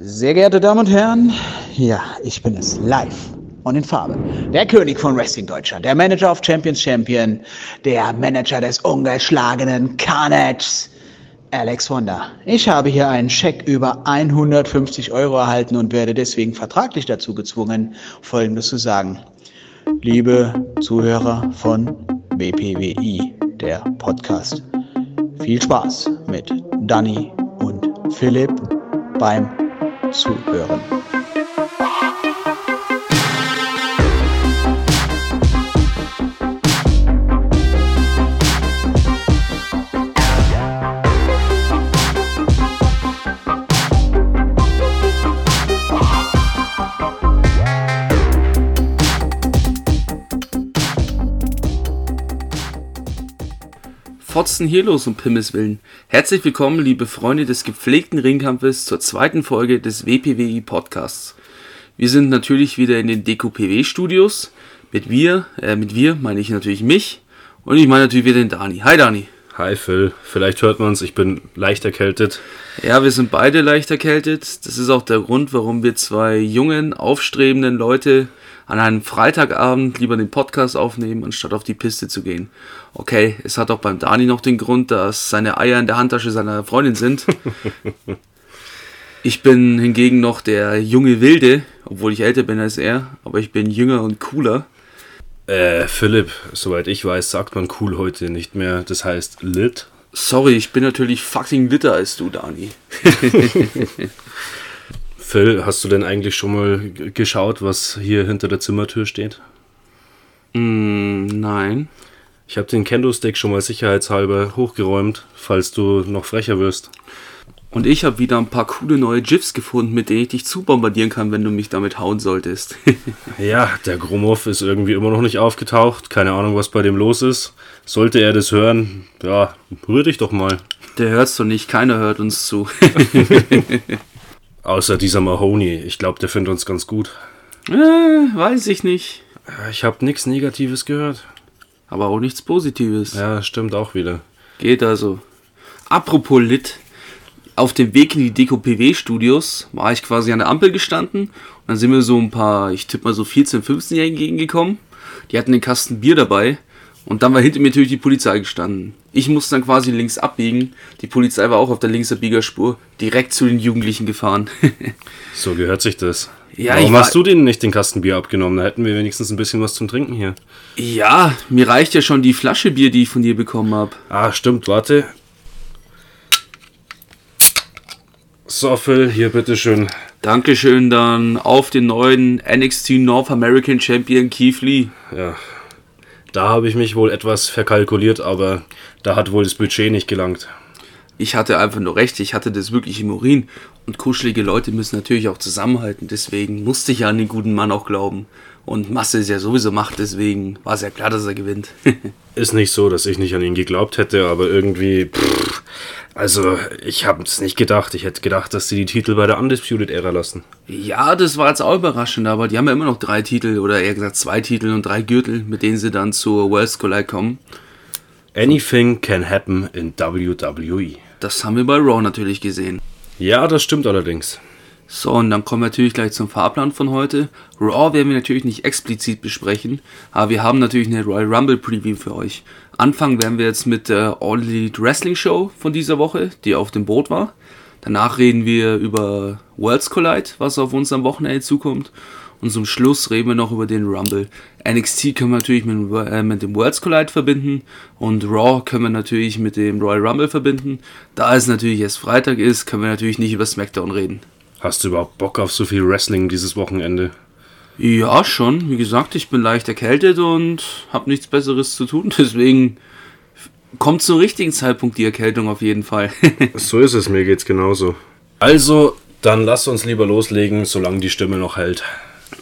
Sehr geehrte Damen und Herren, ja, ich bin es live und in Farbe. Der König von Wrestling Deutschland, der Manager of Champions Champion, der Manager des ungeschlagenen Carnage, Alex Wonder. Ich habe hier einen Scheck über 150 Euro erhalten und werde deswegen vertraglich dazu gezwungen, Folgendes zu sagen. Liebe Zuhörer von BPWI, der Podcast. Viel Spaß mit Danny und Philipp beim Zuhören. Fotzen hier los um Pimmels Willen? Herzlich willkommen, liebe Freunde des gepflegten Ringkampfes, zur zweiten Folge des WPWI Podcasts. Wir sind natürlich wieder in den DQPW Studios. Mit wir, äh, mit wir meine ich natürlich mich und ich meine natürlich wieder den Dani. Hi Dani. Hi Phil, vielleicht hört man uns, ich bin leicht erkältet. Ja, wir sind beide leicht erkältet. Das ist auch der Grund, warum wir zwei jungen, aufstrebenden Leute an einem Freitagabend lieber den Podcast aufnehmen, anstatt auf die Piste zu gehen. Okay, es hat auch beim Dani noch den Grund, dass seine Eier in der Handtasche seiner Freundin sind. Ich bin hingegen noch der junge Wilde, obwohl ich älter bin als er, aber ich bin jünger und cooler. Äh, Philipp, soweit ich weiß, sagt man cool heute nicht mehr. Das heißt lit. Sorry, ich bin natürlich fucking litter als du, Dani. Phil, hast du denn eigentlich schon mal geschaut, was hier hinter der Zimmertür steht? Mm, nein. Ich habe den Kendo-Stick schon mal sicherheitshalber hochgeräumt, falls du noch frecher wirst. Und ich habe wieder ein paar coole neue GIFs gefunden, mit denen ich dich zubombardieren kann, wenn du mich damit hauen solltest. ja, der Gromov ist irgendwie immer noch nicht aufgetaucht. Keine Ahnung, was bei dem los ist. Sollte er das hören, ja, rühr dich doch mal. Der hört's doch nicht, keiner hört uns zu. Außer dieser Mahoney. Ich glaube, der findet uns ganz gut. Äh, weiß ich nicht. Ich habe nichts Negatives gehört. Aber auch nichts Positives. Ja, stimmt auch wieder. Geht also. Apropos Lit. Auf dem Weg in die DKPW-Studios war ich quasi an der Ampel gestanden. Und dann sind mir so ein paar, ich tippe mal so 14-, 15-Jährige entgegengekommen. Die hatten den Kasten Bier dabei. Und dann war hinter mir natürlich die Polizei gestanden. Ich musste dann quasi links abbiegen. Die Polizei war auch auf der Linksabbiegerspur direkt zu den Jugendlichen gefahren. so gehört sich das. Ja, Warum hast du denen nicht den Kasten Bier abgenommen? Da hätten wir wenigstens ein bisschen was zum Trinken hier. Ja, mir reicht ja schon die Flasche Bier, die ich von dir bekommen habe. Ah, stimmt, warte. So, Phil, hier bitteschön. Dankeschön dann auf den neuen NXT North American Champion Keith Lee. Ja, da habe ich mich wohl etwas verkalkuliert, aber da hat wohl das Budget nicht gelangt. Ich hatte einfach nur recht, ich hatte das wirklich im Urin. Und kuschelige Leute müssen natürlich auch zusammenhalten, deswegen musste ich ja an den guten Mann auch glauben. Und Masse ist ja sowieso Macht, deswegen war es ja klar, dass er gewinnt. ist nicht so, dass ich nicht an ihn geglaubt hätte, aber irgendwie. Pff, also, ich habe es nicht gedacht. Ich hätte gedacht, dass sie die Titel bei der Undisputed Era lassen. Ja, das war jetzt auch überraschend, aber die haben ja immer noch drei Titel oder eher gesagt zwei Titel und drei Gürtel, mit denen sie dann zur World's Collide kommen. Anything can happen in WWE. Das haben wir bei Raw natürlich gesehen. Ja, das stimmt allerdings. So, und dann kommen wir natürlich gleich zum Fahrplan von heute. Raw werden wir natürlich nicht explizit besprechen, aber wir haben natürlich eine Royal Rumble Preview für euch. Anfangen werden wir jetzt mit der All Elite Wrestling Show von dieser Woche, die auf dem Boot war. Danach reden wir über Worlds Collide, was auf uns am Wochenende zukommt. Und zum Schluss reden wir noch über den Rumble. NXT können wir natürlich mit, äh, mit dem Worlds Collide verbinden und Raw können wir natürlich mit dem Royal Rumble verbinden. Da es natürlich erst Freitag ist, können wir natürlich nicht über SmackDown reden. Hast du überhaupt Bock auf so viel Wrestling dieses Wochenende? Ja, schon. Wie gesagt, ich bin leicht erkältet und habe nichts Besseres zu tun. Deswegen kommt zum richtigen Zeitpunkt die Erkältung auf jeden Fall. so ist es, mir geht's genauso. Also, dann lass uns lieber loslegen, solange die Stimme noch hält.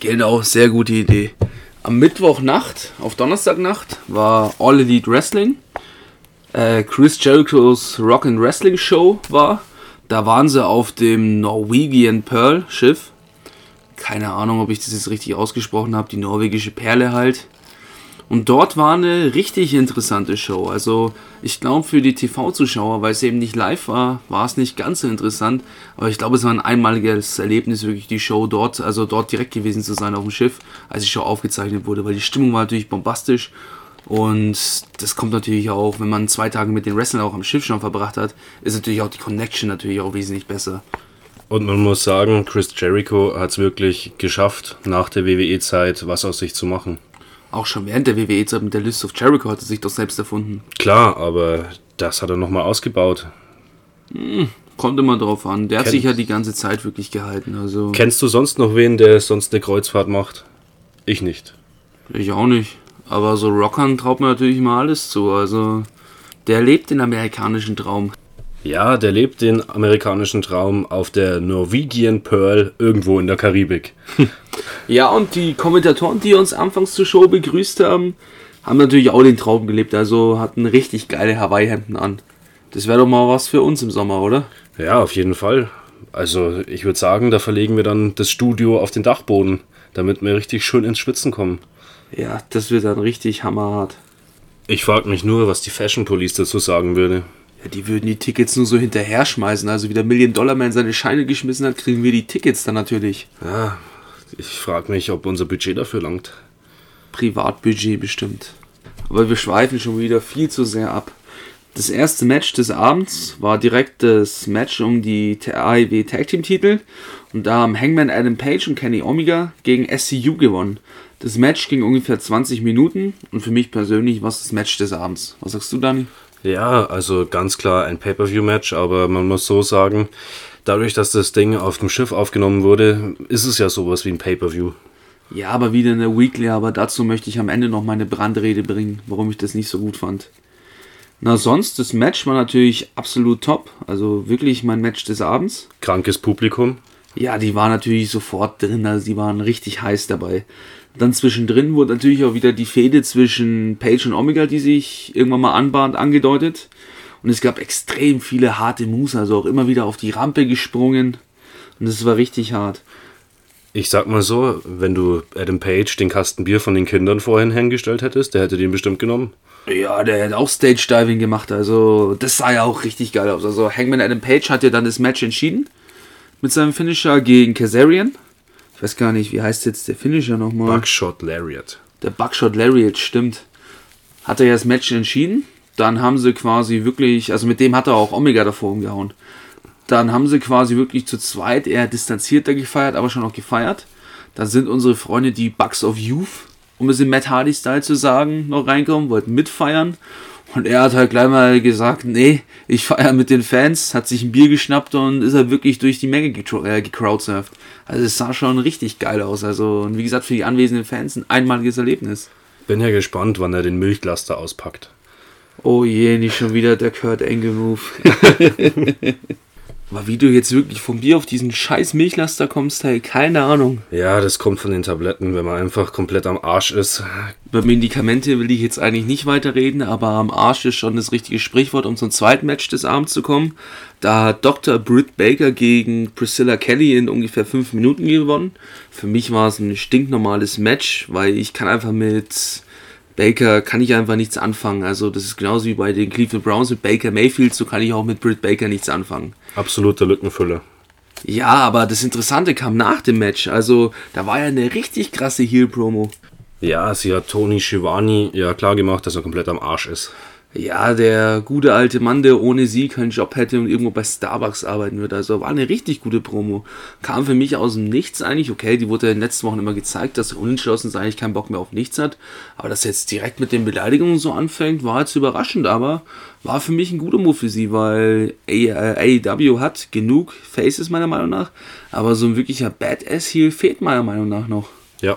Genau, sehr gute Idee. Am Mittwochnacht, auf Donnerstagnacht, war All Elite Wrestling. Äh, Chris Jerichos Rock and Wrestling Show war. Da waren sie auf dem Norwegian Pearl Schiff. Keine Ahnung, ob ich das jetzt richtig ausgesprochen habe. Die norwegische Perle halt. Und dort war eine richtig interessante Show. Also ich glaube für die TV-Zuschauer, weil es eben nicht live war, war es nicht ganz so interessant. Aber ich glaube, es war ein einmaliges Erlebnis, wirklich die Show dort, also dort direkt gewesen zu sein auf dem Schiff, als die Show aufgezeichnet wurde, weil die Stimmung war natürlich bombastisch. Und das kommt natürlich auch, wenn man zwei Tage mit den Wrestlern auch am Schiff schon verbracht hat, ist natürlich auch die Connection natürlich auch wesentlich besser. Und man muss sagen, Chris Jericho hat es wirklich geschafft, nach der WWE-Zeit was aus sich zu machen. Auch schon während der WWE-Zeit mit der List of Jericho hat er sich doch selbst erfunden. Klar, aber das hat er nochmal ausgebaut. Hm, kommt immer drauf an. Der Kennt, hat sich ja die ganze Zeit wirklich gehalten. Also Kennst du sonst noch wen, der sonst eine Kreuzfahrt macht? Ich nicht. Ich auch nicht. Aber so Rockern traut man natürlich immer alles zu. Also der lebt den amerikanischen Traum. Ja, der lebt den amerikanischen Traum auf der Norwegian Pearl irgendwo in der Karibik. ja, und die Kommentatoren, die uns anfangs zur Show begrüßt haben, haben natürlich auch den Traum gelebt. Also hatten richtig geile Hawaii-Hemden an. Das wäre doch mal was für uns im Sommer, oder? Ja, auf jeden Fall. Also ich würde sagen, da verlegen wir dann das Studio auf den Dachboden, damit wir richtig schön ins Schwitzen kommen. Ja, das wird dann richtig hammerhart. Ich frage mich nur, was die Fashion Police dazu sagen würde. Ja, die würden die Tickets nur so hinterher schmeißen. Also wie der Million Dollar Man seine Scheine geschmissen hat, kriegen wir die Tickets dann natürlich. Ja, ich frage mich, ob unser Budget dafür langt. Privatbudget bestimmt. Aber wir schweifen schon wieder viel zu sehr ab. Das erste Match des Abends war direkt das Match um die AEW Tag Team Titel. Und da haben Hangman Adam Page und Kenny Omega gegen SCU gewonnen. Das Match ging ungefähr 20 Minuten und für mich persönlich war es das Match des Abends. Was sagst du, Dani? Ja, also ganz klar ein Pay-per-view-Match, aber man muss so sagen, dadurch, dass das Ding auf dem Schiff aufgenommen wurde, ist es ja sowas wie ein Pay-per-view. Ja, aber wieder eine Weekly, aber dazu möchte ich am Ende noch meine Brandrede bringen, warum ich das nicht so gut fand. Na, sonst, das Match war natürlich absolut top, also wirklich mein Match des Abends. Krankes Publikum. Ja, die waren natürlich sofort drin, also die waren richtig heiß dabei. Dann zwischendrin wurde natürlich auch wieder die Fehde zwischen Page und Omega, die sich irgendwann mal anbahnt, angedeutet. Und es gab extrem viele harte Moves, also auch immer wieder auf die Rampe gesprungen. Und das war richtig hart. Ich sag mal so, wenn du Adam Page den Kasten Bier von den Kindern vorhin hingestellt hättest, der hätte den bestimmt genommen. Ja, der hat auch Stage Diving gemacht, also das sah ja auch richtig geil aus. Also Hangman Adam Page hat ja dann das Match entschieden mit seinem Finisher gegen Kazarian. Ich weiß gar nicht, wie heißt jetzt der Finisher nochmal? Buckshot Lariat. Der Buckshot Lariat, stimmt. Hat er ja das Match entschieden. Dann haben sie quasi wirklich, also mit dem hat er auch Omega davor umgehauen. Dann haben sie quasi wirklich zu zweit eher distanzierter gefeiert, aber schon auch gefeiert. Dann sind unsere Freunde, die Bucks of Youth, um es im Matt Hardy-Style zu sagen, noch reinkommen, wollten mitfeiern. Und er hat halt gleich mal gesagt, nee, ich feiere mit den Fans, hat sich ein Bier geschnappt und ist halt wirklich durch die Menge äh, gecrowdsurft. Also es sah schon richtig geil aus. Also, und wie gesagt, für die anwesenden Fans ein einmaliges Erlebnis. Bin ja gespannt, wann er den Milchlaster auspackt. Oh je, nicht schon wieder der Kurt Angle Move. Aber wie du jetzt wirklich vom Bier auf diesen scheiß Milchlaster kommst, hey, keine Ahnung. Ja, das kommt von den Tabletten, wenn man einfach komplett am Arsch ist. Über Medikamente will ich jetzt eigentlich nicht weiterreden, aber am Arsch ist schon das richtige Sprichwort, um zum zweiten Match des Abends zu kommen. Da hat Dr. Britt Baker gegen Priscilla Kelly in ungefähr fünf Minuten gewonnen. Für mich war es ein stinknormales Match, weil ich kann einfach mit Baker kann ich einfach nichts anfangen. Also das ist genauso wie bei den Cleveland Browns mit Baker Mayfield, so kann ich auch mit Britt Baker nichts anfangen. Absoluter Lückenfüller. Ja, aber das Interessante kam nach dem Match. Also da war ja eine richtig krasse Heel-Promo. Ja, sie hat Tony Schiavone ja klar gemacht, dass er komplett am Arsch ist ja, der gute alte Mann, der ohne sie keinen Job hätte und irgendwo bei Starbucks arbeiten würde. Also war eine richtig gute Promo. Kam für mich aus dem Nichts eigentlich. Okay, die wurde in den letzten Wochen immer gezeigt, dass er unentschlossen eigentlich keinen Bock mehr auf nichts hat. Aber dass er jetzt direkt mit den Beleidigungen so anfängt, war jetzt überraschend. Aber war für mich ein guter Move für sie, weil AEW hat genug Faces meiner Meinung nach. Aber so ein wirklicher Badass-Heel fehlt meiner Meinung nach noch. Ja,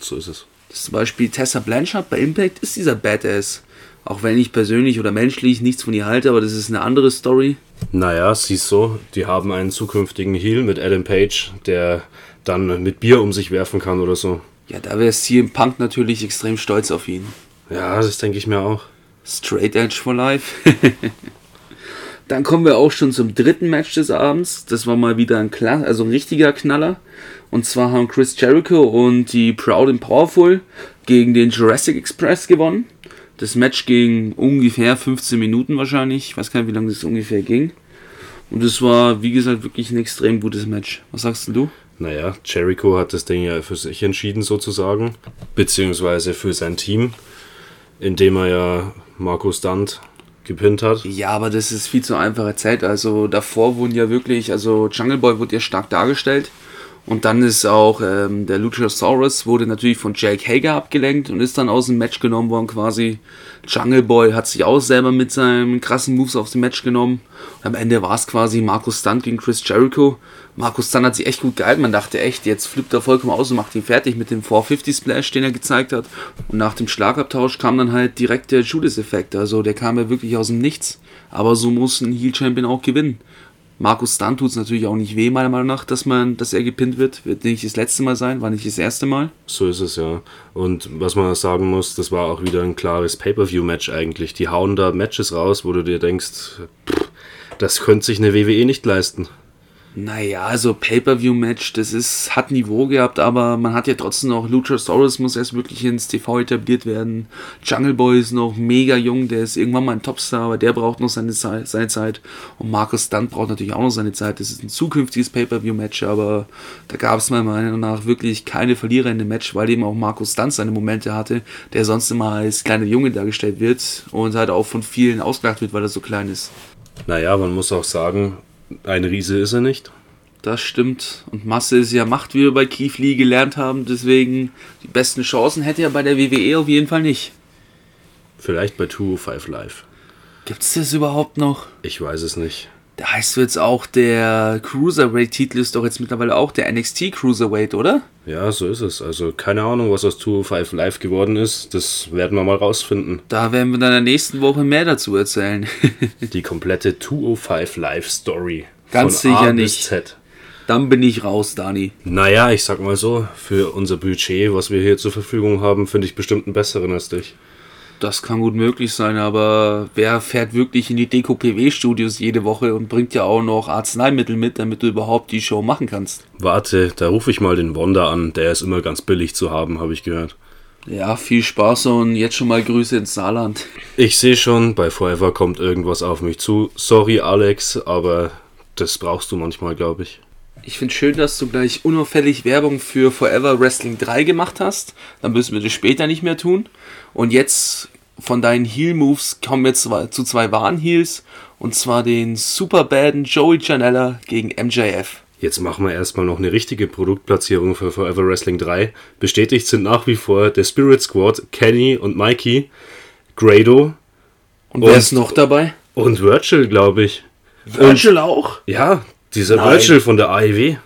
so ist es. Das zum Beispiel Tessa Blanchard bei Impact ist dieser Badass. Auch wenn ich persönlich oder menschlich nichts von ihr halte, aber das ist eine andere Story. Naja, siehst so, die haben einen zukünftigen Heal mit Adam Page, der dann mit Bier um sich werfen kann oder so. Ja, da wäre CM Punk natürlich extrem stolz auf ihn. Ja, das denke ich mir auch. Straight Edge for Life. Dann kommen wir auch schon zum dritten Match des Abends. Das war mal wieder ein Kla also ein richtiger Knaller. Und zwar haben Chris Jericho und die Proud and Powerful gegen den Jurassic Express gewonnen. Das Match ging ungefähr 15 Minuten wahrscheinlich. Ich weiß gar nicht, wie lange das ungefähr ging. Und es war, wie gesagt, wirklich ein extrem gutes Match. Was sagst du? Naja, Jericho hat das Ding ja für sich entschieden sozusagen. Beziehungsweise für sein Team. Indem er ja Markus Stunt gepinnt hat. Ja, aber das ist viel zu einfach erzählt. Also davor wurden ja wirklich, also Jungle Boy wurde ja stark dargestellt. Und dann ist auch ähm, der Luchasaurus wurde natürlich von Jake Hager abgelenkt und ist dann aus dem Match genommen worden quasi. Jungle Boy hat sich auch selber mit seinen krassen Moves aus dem Match genommen. Und am Ende war es quasi Markus Stunt gegen Chris Jericho. Markus Stunt hat sich echt gut gehalten. Man dachte echt, jetzt flippt er vollkommen aus und macht ihn fertig mit dem 450 Splash, den er gezeigt hat. Und nach dem Schlagabtausch kam dann halt direkt der Judas-Effekt. Also der kam ja wirklich aus dem Nichts. Aber so muss ein Heel-Champion auch gewinnen. Markus Stunt tut es natürlich auch nicht weh, meiner Meinung nach, dass, man, dass er gepinnt wird. Wird nicht das letzte Mal sein, war nicht das erste Mal. So ist es ja. Und was man sagen muss, das war auch wieder ein klares Pay-Per-View-Match eigentlich. Die hauen da Matches raus, wo du dir denkst, pff, das könnte sich eine WWE nicht leisten. Naja, also Pay-Per-View-Match, das ist, hat Niveau gehabt, aber man hat ja trotzdem noch Luchasaurus muss erst wirklich ins TV etabliert werden. Jungle Boy ist noch mega jung, der ist irgendwann mal ein Topstar, aber der braucht noch seine, seine Zeit. Und Markus Stunt braucht natürlich auch noch seine Zeit. Das ist ein zukünftiges Pay-Per-View-Match, aber da gab es meiner Meinung nach wirklich keine Verlierer in dem Match, weil eben auch Markus Stunt seine Momente hatte, der sonst immer als kleiner Junge dargestellt wird und halt auch von vielen ausgelacht wird, weil er so klein ist. Naja, man muss auch sagen, ein Riese ist er nicht. Das stimmt. Und Masse ist ja Macht, wie wir bei Keith Lee gelernt haben. Deswegen die besten Chancen hätte er bei der WWE auf jeden Fall nicht. Vielleicht bei 205 Live. Gibt es das überhaupt noch? Ich weiß es nicht. Da heißt jetzt auch, der Cruiserweight-Titel ist doch jetzt mittlerweile auch der NXT Cruiserweight, oder? Ja, so ist es. Also keine Ahnung, was aus 205 Live geworden ist. Das werden wir mal rausfinden. Da werden wir dann in der nächsten Woche mehr dazu erzählen. Die komplette 205 Live Story. Ganz sicher A nicht. Z. Dann bin ich raus, Dani. Naja, ich sag mal so, für unser Budget, was wir hier zur Verfügung haben, finde ich bestimmt einen besseren als dich. Das kann gut möglich sein, aber wer fährt wirklich in die Deko-PW-Studios jede Woche und bringt ja auch noch Arzneimittel mit, damit du überhaupt die Show machen kannst? Warte, da rufe ich mal den Wonder an, der ist immer ganz billig zu haben, habe ich gehört. Ja, viel Spaß und jetzt schon mal Grüße ins Saarland. Ich sehe schon, bei Forever kommt irgendwas auf mich zu. Sorry, Alex, aber das brauchst du manchmal, glaube ich. Ich finde schön, dass du gleich unauffällig Werbung für Forever Wrestling 3 gemacht hast. Dann müssen wir das später nicht mehr tun. Und jetzt von deinen Heel-Moves kommen wir zu zwei wahren Heels. Und zwar den superbaden Joey Janella gegen MJF. Jetzt machen wir erstmal noch eine richtige Produktplatzierung für Forever Wrestling 3. Bestätigt sind nach wie vor der Spirit Squad, Kenny und Mikey, Grado. Und wer und, ist noch dabei? Und Virgil, glaube ich. Virgil und, auch? Ja, dieser Nein. Virgil von der AEW.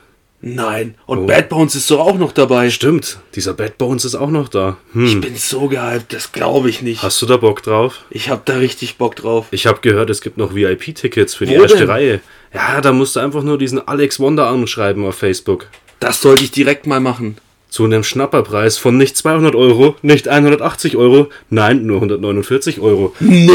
Nein. Und oh. Bad Bones ist doch auch noch dabei. Stimmt. Dieser Bad Bones ist auch noch da. Hm. Ich bin so gehypt, das glaube ich nicht. Hast du da Bock drauf? Ich habe da richtig Bock drauf. Ich habe gehört, es gibt noch VIP-Tickets für die Wo erste denn? Reihe. Ja, da musst du einfach nur diesen Alex Wonder anschreiben auf Facebook. Das sollte ich direkt mal machen. Zu einem Schnapperpreis von nicht 200 Euro, nicht 180 Euro, nein, nur 149 Euro. Nee!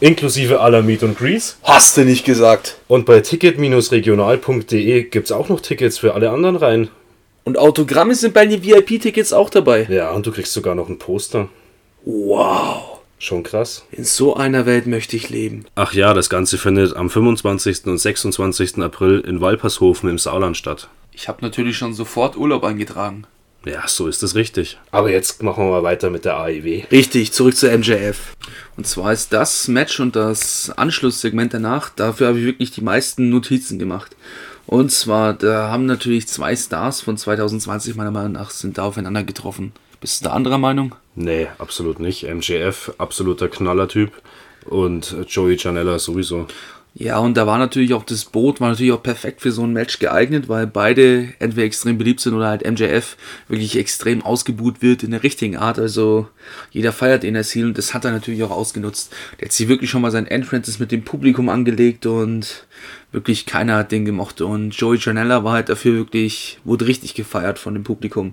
Inklusive aller Meet und Grease. Hast du nicht gesagt. Und bei ticket-regional.de gibt es auch noch Tickets für alle anderen Reihen. Und Autogramme sind bei den VIP-Tickets auch dabei. Ja, und du kriegst sogar noch ein Poster. Wow. Schon krass. In so einer Welt möchte ich leben. Ach ja, das Ganze findet am 25. und 26. April in Walpershofen im Sauerland statt. Ich habe natürlich schon sofort Urlaub eingetragen. Ja, so ist es richtig. Aber jetzt machen wir mal weiter mit der AEW. Richtig, zurück zur MJF. Und zwar ist das Match und das Anschlusssegment danach, dafür habe ich wirklich die meisten Notizen gemacht. Und zwar, da haben natürlich zwei Stars von 2020 meiner Meinung nach sind da aufeinander getroffen. Bist du da anderer Meinung? Nee, absolut nicht. MJF, absoluter Knallertyp. Und Joey Janella sowieso. Ja, und da war natürlich auch das Boot, war natürlich auch perfekt für so ein Match geeignet, weil beide entweder extrem beliebt sind oder halt MJF wirklich extrem ausgebuht wird in der richtigen Art. Also jeder feiert ihn als Ziel und das hat er natürlich auch ausgenutzt. Der hat sich wirklich schon mal sein Entrances mit dem Publikum angelegt und wirklich keiner hat den gemocht. Und Joey Janella war halt dafür wirklich, wurde richtig gefeiert von dem Publikum.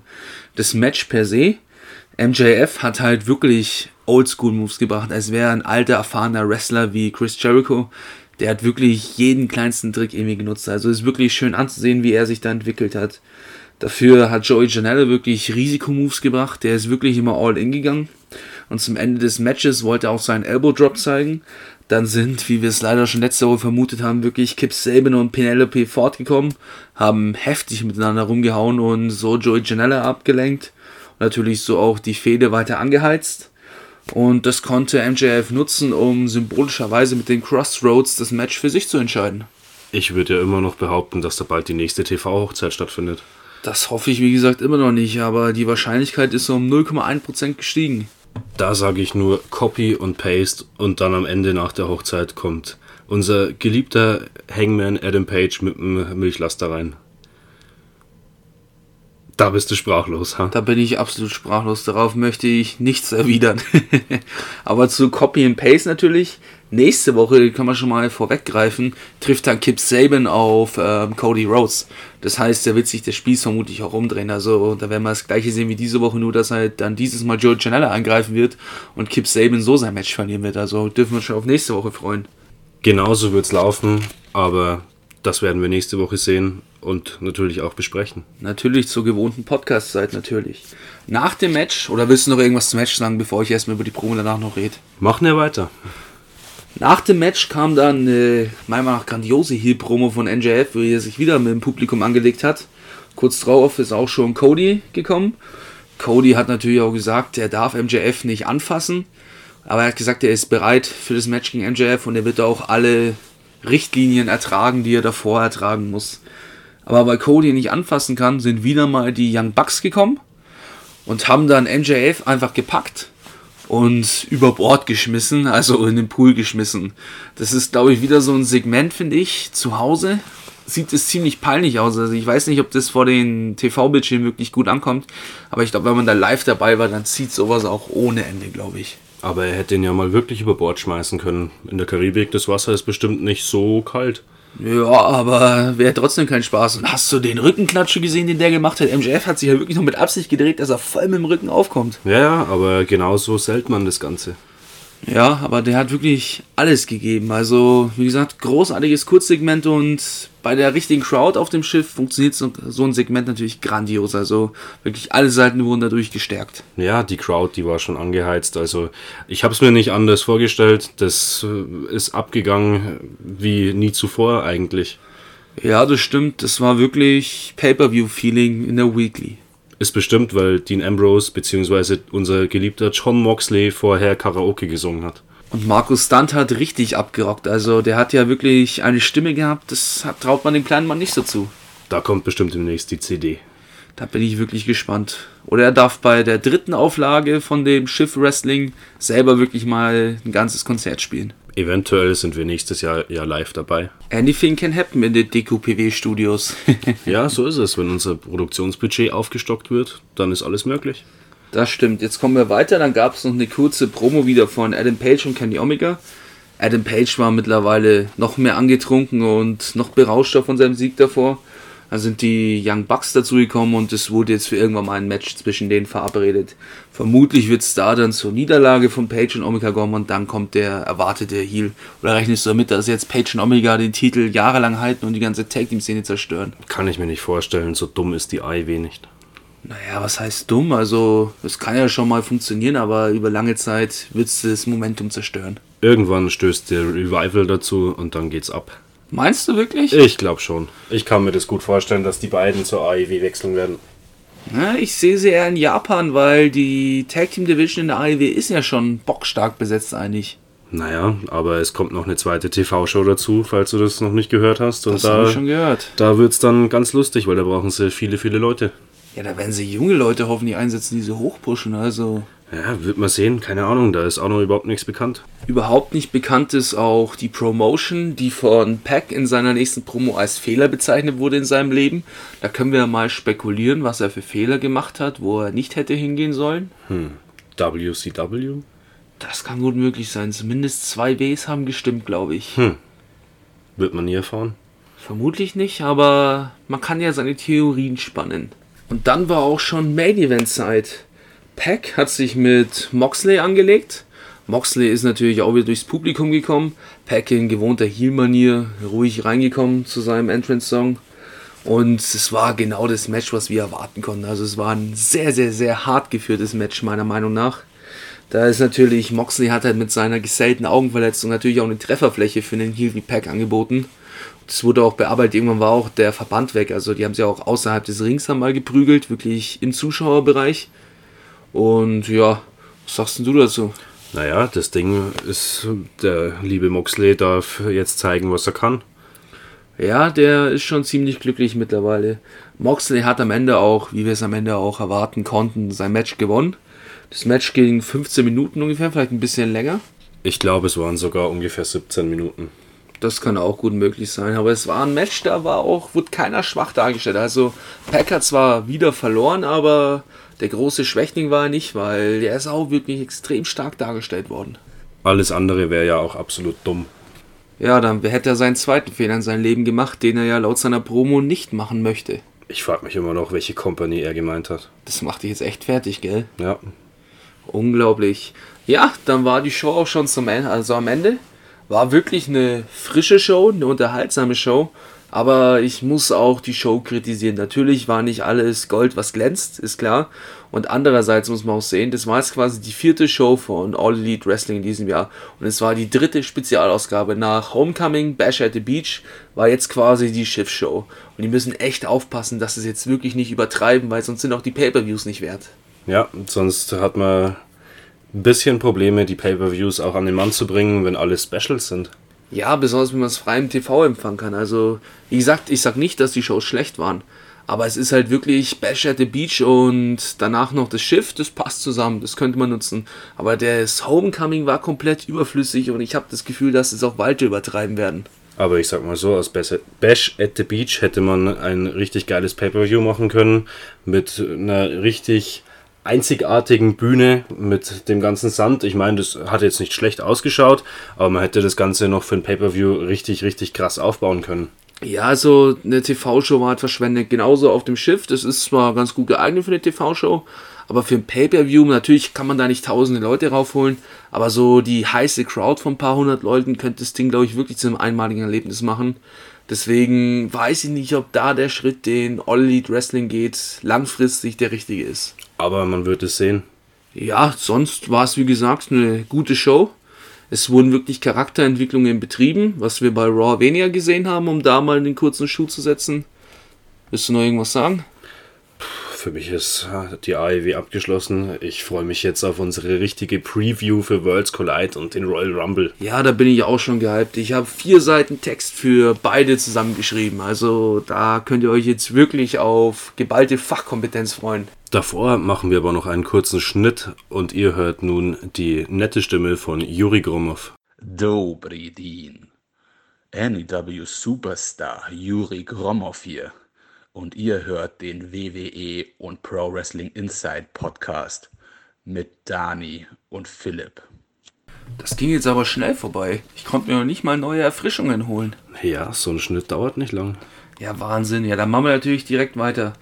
Das Match per se, MJF hat halt wirklich Oldschool-Moves gebracht, als wäre ein alter, erfahrener Wrestler wie Chris Jericho der hat wirklich jeden kleinsten Trick irgendwie genutzt. Also ist wirklich schön anzusehen, wie er sich da entwickelt hat. Dafür hat Joey Janelle wirklich Risikomoves gebracht. Der ist wirklich immer all in gegangen. Und zum Ende des Matches wollte er auch seinen Elbow Drop zeigen. Dann sind, wie wir es leider schon letzte Woche vermutet haben, wirklich Kip Saban und Penelope fortgekommen, haben heftig miteinander rumgehauen und so Joey Janelle abgelenkt. Und natürlich so auch die Fehde weiter angeheizt. Und das konnte MJF nutzen, um symbolischerweise mit den Crossroads das Match für sich zu entscheiden. Ich würde ja immer noch behaupten, dass da bald die nächste TV-Hochzeit stattfindet. Das hoffe ich, wie gesagt, immer noch nicht, aber die Wahrscheinlichkeit ist um 0,1% gestiegen. Da sage ich nur Copy und Paste und dann am Ende nach der Hochzeit kommt unser geliebter Hangman Adam Page mit dem Milchlaster rein. Da bist du sprachlos, ha? Da bin ich absolut sprachlos. Darauf möchte ich nichts erwidern. Aber zu Copy and Paste natürlich. Nächste Woche kann man schon mal vorweggreifen, trifft dann Kip Saban auf ähm, Cody Rhodes. Das heißt, er wird sich das Spiel vermutlich auch umdrehen. Also da werden wir das gleiche sehen wie diese Woche, nur dass halt dann dieses Mal Joe Janella angreifen wird und Kip Saban so sein Match verlieren wird. Also dürfen wir uns schon auf nächste Woche freuen. Genauso wird es laufen, aber das werden wir nächste Woche sehen und natürlich auch besprechen. Natürlich zur gewohnten Podcast-Zeit, natürlich. Nach dem Match, oder willst du noch irgendwas zum Match sagen, bevor ich erstmal über die Promo danach noch rede? Machen wir weiter. Nach dem Match kam dann eine, meiner Meinung nach, grandiose Heel-Promo von NJF, wo er sich wieder mit dem Publikum angelegt hat. Kurz drauf ist auch schon Cody gekommen. Cody hat natürlich auch gesagt, er darf MJF nicht anfassen. Aber er hat gesagt, er ist bereit für das Match gegen MJF und er wird auch alle Richtlinien ertragen, die er davor ertragen muss. Aber weil Cody nicht anfassen kann, sind wieder mal die Young Bucks gekommen und haben dann MJF einfach gepackt und über Bord geschmissen, also in den Pool geschmissen. Das ist, glaube ich, wieder so ein Segment, finde ich, zu Hause. Sieht es ziemlich peinlich aus. Also ich weiß nicht, ob das vor den TV-Bildschirmen wirklich gut ankommt, aber ich glaube, wenn man da live dabei war, dann zieht sowas auch ohne Ende, glaube ich. Aber er hätte ihn ja mal wirklich über Bord schmeißen können. In der Karibik, das Wasser ist bestimmt nicht so kalt. Ja, aber wäre trotzdem kein Spaß. Und hast du den Rückenklatsche gesehen, den der gemacht hat? MJF hat sich ja wirklich noch mit Absicht gedreht, dass er voll mit dem Rücken aufkommt. Ja, aber genauso selten man das Ganze. Ja, aber der hat wirklich alles gegeben. Also, wie gesagt, großartiges Kurzsegment und bei der richtigen Crowd auf dem Schiff funktioniert so, ein Segment natürlich grandios. Also, wirklich alle Seiten wurden dadurch gestärkt. Ja, die Crowd, die war schon angeheizt. Also, ich habe es mir nicht anders vorgestellt. Das äh, ist abgegangen wie nie zuvor eigentlich. Ja, das stimmt. Das war wirklich Pay-Per-View-Feeling in der Weekly. Ist bestimmt, weil Dean Ambrose bzw. unser geliebter John Moxley vorher Karaoke gesungen hat. Und Markus Stunt hat richtig abgerockt. Also der hat ja wirklich eine Stimme gehabt, das traut man dem kleinen Mann nicht so zu. Da kommt bestimmt demnächst die CD. Da bin ich wirklich gespannt. Oder er darf bei der dritten Auflage von dem Schiff Wrestling selber wirklich mal ein ganzes Konzert spielen. Eventuell sind wir nächstes Jahr ja live dabei. Anything can happen in den DQPW Studios. ja, so ist es. Wenn unser Produktionsbudget aufgestockt wird, dann ist alles möglich. Das stimmt. Jetzt kommen wir weiter. Dann gab es noch eine kurze Promo wieder von Adam Page und Kenny Omega. Adam Page war mittlerweile noch mehr angetrunken und noch berauschter von seinem Sieg davor. Dann sind die Young Bucks dazugekommen und es wurde jetzt für irgendwann mal ein Match zwischen denen verabredet. Vermutlich wird es da dann zur Niederlage von Page und Omega kommen und dann kommt der erwartete Heal. Oder rechnest du damit, dass jetzt Page und Omega den Titel jahrelang halten und die ganze Tag Team Szene zerstören? Kann ich mir nicht vorstellen, so dumm ist die AIW nicht. Naja, was heißt dumm? Also, es kann ja schon mal funktionieren, aber über lange Zeit wird es das Momentum zerstören. Irgendwann stößt der Revival dazu und dann geht's ab. Meinst du wirklich? Ich glaube schon. Ich kann mir das gut vorstellen, dass die beiden zur AEW wechseln werden. Na, ich sehe sie eher in Japan, weil die Tag Team Division in der AEW ist ja schon bockstark besetzt eigentlich. Naja, aber es kommt noch eine zweite TV-Show dazu, falls du das noch nicht gehört hast. Und das da, habe ich schon gehört. Da wird es dann ganz lustig, weil da brauchen sie viele, viele Leute. Ja, da werden sie junge Leute hoffentlich einsetzen, die sie hochpushen. Also ja, wird man sehen, keine Ahnung, da ist auch noch überhaupt nichts bekannt. Überhaupt nicht bekannt ist auch die Promotion, die von Pack in seiner nächsten Promo als Fehler bezeichnet wurde in seinem Leben. Da können wir mal spekulieren, was er für Fehler gemacht hat, wo er nicht hätte hingehen sollen. Hm. WCW? Das kann gut möglich sein. Zumindest zwei Ws haben gestimmt, glaube ich. Hm. Wird man nie erfahren? Vermutlich nicht, aber man kann ja seine Theorien spannen. Und dann war auch schon Main Event Zeit. Pack hat sich mit Moxley angelegt. Moxley ist natürlich auch wieder durchs Publikum gekommen. Pack in gewohnter Heel-Manier ruhig reingekommen zu seinem Entrance-Song. Und es war genau das Match, was wir erwarten konnten. Also es war ein sehr, sehr, sehr hart geführtes Match, meiner Meinung nach. Da ist natürlich, Moxley hat halt mit seiner geselten Augenverletzung natürlich auch eine Trefferfläche für einen Heel wie Pack angeboten. Das wurde auch bearbeitet. Irgendwann war auch der Verband weg. Also die haben sie auch außerhalb des Rings einmal geprügelt, wirklich im Zuschauerbereich. Und ja, was sagst du dazu? Naja, das Ding ist, der liebe Moxley darf jetzt zeigen, was er kann. Ja, der ist schon ziemlich glücklich mittlerweile. Moxley hat am Ende auch, wie wir es am Ende auch erwarten konnten, sein Match gewonnen. Das Match ging 15 Minuten ungefähr, vielleicht ein bisschen länger. Ich glaube, es waren sogar ungefähr 17 Minuten. Das kann auch gut möglich sein, aber es war ein Match, da war auch, wurde keiner schwach dargestellt. Also Pack hat zwar wieder verloren, aber der große Schwächling war er nicht, weil der ist auch wirklich extrem stark dargestellt worden. Alles andere wäre ja auch absolut dumm. Ja, dann hätte er seinen zweiten Fehler in seinem Leben gemacht, den er ja laut seiner Promo nicht machen möchte. Ich frage mich immer noch, welche Company er gemeint hat. Das macht dich jetzt echt fertig, gell? Ja. Unglaublich. Ja, dann war die Show auch schon zum Ende, also am Ende. War wirklich eine frische Show, eine unterhaltsame Show. Aber ich muss auch die Show kritisieren. Natürlich war nicht alles Gold, was glänzt, ist klar. Und andererseits muss man auch sehen, das war jetzt quasi die vierte Show von All Elite Wrestling in diesem Jahr. Und es war die dritte Spezialausgabe. Nach Homecoming, Bash at the Beach war jetzt quasi die Schiffsshow. Und die müssen echt aufpassen, dass sie es jetzt wirklich nicht übertreiben, weil sonst sind auch die Pay-Per-Views nicht wert. Ja, sonst hat man ein bisschen Probleme, die Pay-Per-Views auch an den Mann zu bringen, wenn alle Specials sind. Ja, besonders wenn man es frei im TV empfangen kann. Also, wie gesagt, ich sag nicht, dass die Shows schlecht waren. Aber es ist halt wirklich Bash at the Beach und danach noch das Schiff, das passt zusammen, das könnte man nutzen. Aber das Homecoming war komplett überflüssig und ich habe das Gefühl, dass es auch weiter übertreiben werden. Aber ich sag mal so, aus Bash at the Beach hätte man ein richtig geiles Pay-Per-View machen können mit einer richtig einzigartigen Bühne mit dem ganzen Sand. Ich meine, das hat jetzt nicht schlecht ausgeschaut, aber man hätte das Ganze noch für ein Pay-Per-View richtig, richtig krass aufbauen können. Ja, also eine TV-Show war halt verschwendet. Genauso auf dem Schiff. Das ist zwar ganz gut geeignet für eine TV-Show, aber für ein Pay-Per-View, natürlich kann man da nicht tausende Leute raufholen, aber so die heiße Crowd von ein paar hundert Leuten könnte das Ding, glaube ich, wirklich zu einem einmaligen Erlebnis machen. Deswegen weiß ich nicht, ob da der Schritt, den All Elite Wrestling geht, langfristig der richtige ist. Aber man wird es sehen. Ja, sonst war es wie gesagt eine gute Show. Es wurden wirklich Charakterentwicklungen betrieben, was wir bei Raw weniger gesehen haben, um da mal den kurzen Schuh zu setzen. Willst du noch irgendwas sagen? Für mich ist die AEW abgeschlossen. Ich freue mich jetzt auf unsere richtige Preview für Worlds Collide und den Royal Rumble. Ja, da bin ich auch schon gehypt. Ich habe vier Seiten Text für beide zusammengeschrieben. Also da könnt ihr euch jetzt wirklich auf geballte Fachkompetenz freuen. Davor machen wir aber noch einen kurzen Schnitt und ihr hört nun die nette Stimme von Juri Gromov. Dobry din. NEW Superstar Juri Gromov hier und ihr hört den WWE und Pro Wrestling Inside Podcast mit Dani und Philipp. Das ging jetzt aber schnell vorbei. Ich konnte mir noch nicht mal neue Erfrischungen holen. Ja, so ein Schnitt dauert nicht lang. Ja, Wahnsinn. Ja, dann machen wir natürlich direkt weiter.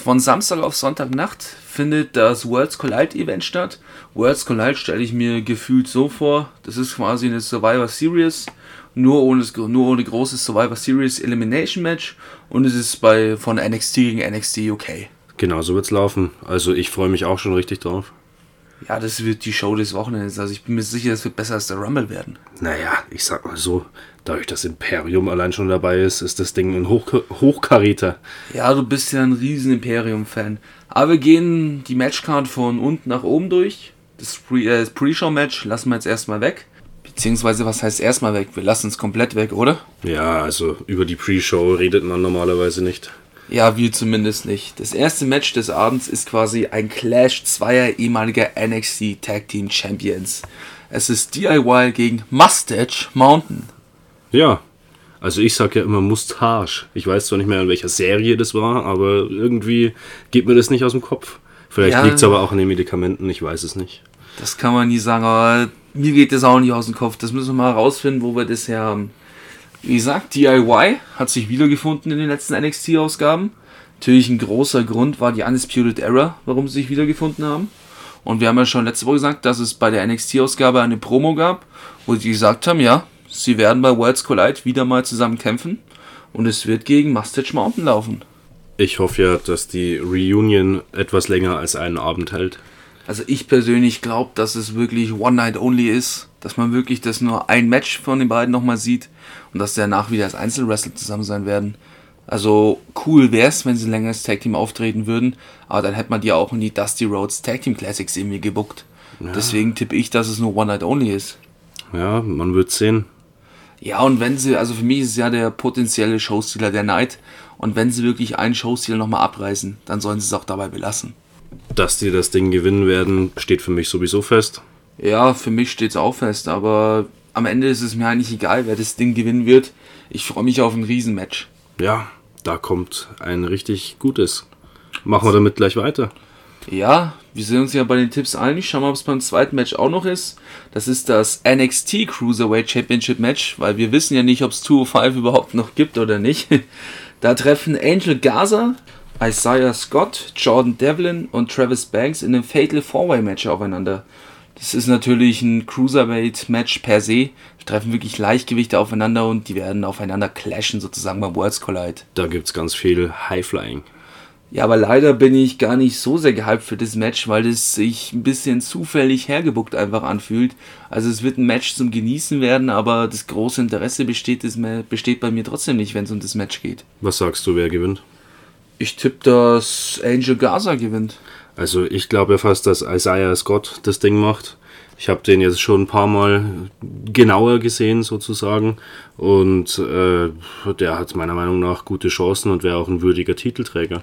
Von Samstag auf Sonntagnacht findet das Worlds Collide Event statt. Worlds Collide stelle ich mir gefühlt so vor. Das ist quasi eine Survivor Series nur ohne, nur ohne großes Survivor Series Elimination Match und es ist bei von NXT gegen NXT UK. Genau so wird's laufen. Also ich freue mich auch schon richtig drauf. Ja, das wird die Show des Wochenendes. Also ich bin mir sicher, das wird besser als der Rumble werden. Naja, ich sag mal so, dadurch, dass Imperium allein schon dabei ist, ist das Ding ein Hoch Hochkaräter. Ja, du bist ja ein riesen Imperium-Fan. Aber wir gehen die Matchcard von unten nach oben durch. Das äh, Pre-Show-Match lassen wir jetzt erstmal weg. Beziehungsweise, was heißt erstmal weg? Wir lassen es komplett weg, oder? Ja, also über die Pre-Show redet man normalerweise nicht. Ja, wir zumindest nicht. Das erste Match des Abends ist quasi ein Clash zweier ehemaliger NXT Tag Team Champions. Es ist DIY gegen Mustache Mountain. Ja, also ich sag ja immer Mustache. Ich weiß zwar nicht mehr, in welcher Serie das war, aber irgendwie geht mir das nicht aus dem Kopf. Vielleicht ja, liegt es aber auch an den Medikamenten, ich weiß es nicht. Das kann man nie sagen, aber mir geht das auch nicht aus dem Kopf. Das müssen wir mal herausfinden, wo wir das her haben. Wie gesagt, DIY hat sich wiedergefunden in den letzten NXT-Ausgaben. Natürlich ein großer Grund war die Undisputed Era, warum sie sich wiedergefunden haben. Und wir haben ja schon letzte Woche gesagt, dass es bei der NXT-Ausgabe eine Promo gab, wo sie gesagt haben, ja, sie werden bei Worlds Collide wieder mal zusammen kämpfen und es wird gegen Mustache Mountain laufen. Ich hoffe ja, dass die Reunion etwas länger als einen Abend hält. Also ich persönlich glaube, dass es wirklich One Night Only ist, dass man wirklich das nur ein Match von den beiden nochmal sieht und dass danach wieder als Einzelwrestler zusammen sein werden. Also cool wäre es, wenn sie länger als Tag Team auftreten würden, aber dann hätte man die auch in die Dusty Rhodes Tag Team Classics irgendwie gebuckt. Ja. Deswegen tippe ich, dass es nur One Night Only ist. Ja, man wird sehen. Ja, und wenn sie, also für mich ist es ja der potenzielle Showstealer der Night. Und wenn sie wirklich einen Showstealer nochmal abreißen, dann sollen sie es auch dabei belassen. Dass die das Ding gewinnen werden, steht für mich sowieso fest. Ja, für mich steht es auch fest, aber am Ende ist es mir eigentlich egal, wer das Ding gewinnen wird. Ich freue mich auf ein Riesenmatch. Ja, da kommt ein richtig gutes. Machen wir damit gleich weiter. Ja, wir sind uns ja bei den Tipps einig. Schauen wir, ob es beim zweiten Match auch noch ist. Das ist das NXT Cruiserweight Championship Match, weil wir wissen ja nicht, ob es 205 überhaupt noch gibt oder nicht. Da treffen Angel Gaza, Isaiah Scott, Jordan Devlin und Travis Banks in einem Fatal Four-Way Match aufeinander. Das ist natürlich ein Cruiserweight Match per se. Wir treffen wirklich Leichtgewichte aufeinander und die werden aufeinander clashen sozusagen beim Worlds Collide. Da gibt es ganz viel High-Flying. Ja, aber leider bin ich gar nicht so sehr gehypt für das Match, weil es sich ein bisschen zufällig hergebuckt einfach anfühlt. Also es wird ein Match zum Genießen werden, aber das große Interesse besteht, das besteht bei mir trotzdem nicht, wenn es um das Match geht. Was sagst du, wer gewinnt? Ich tippe, dass Angel Gaza gewinnt. Also ich glaube ja fast, dass Isaiah Scott das Ding macht. Ich habe den jetzt schon ein paar Mal genauer gesehen sozusagen und äh, der hat meiner Meinung nach gute Chancen und wäre auch ein würdiger Titelträger.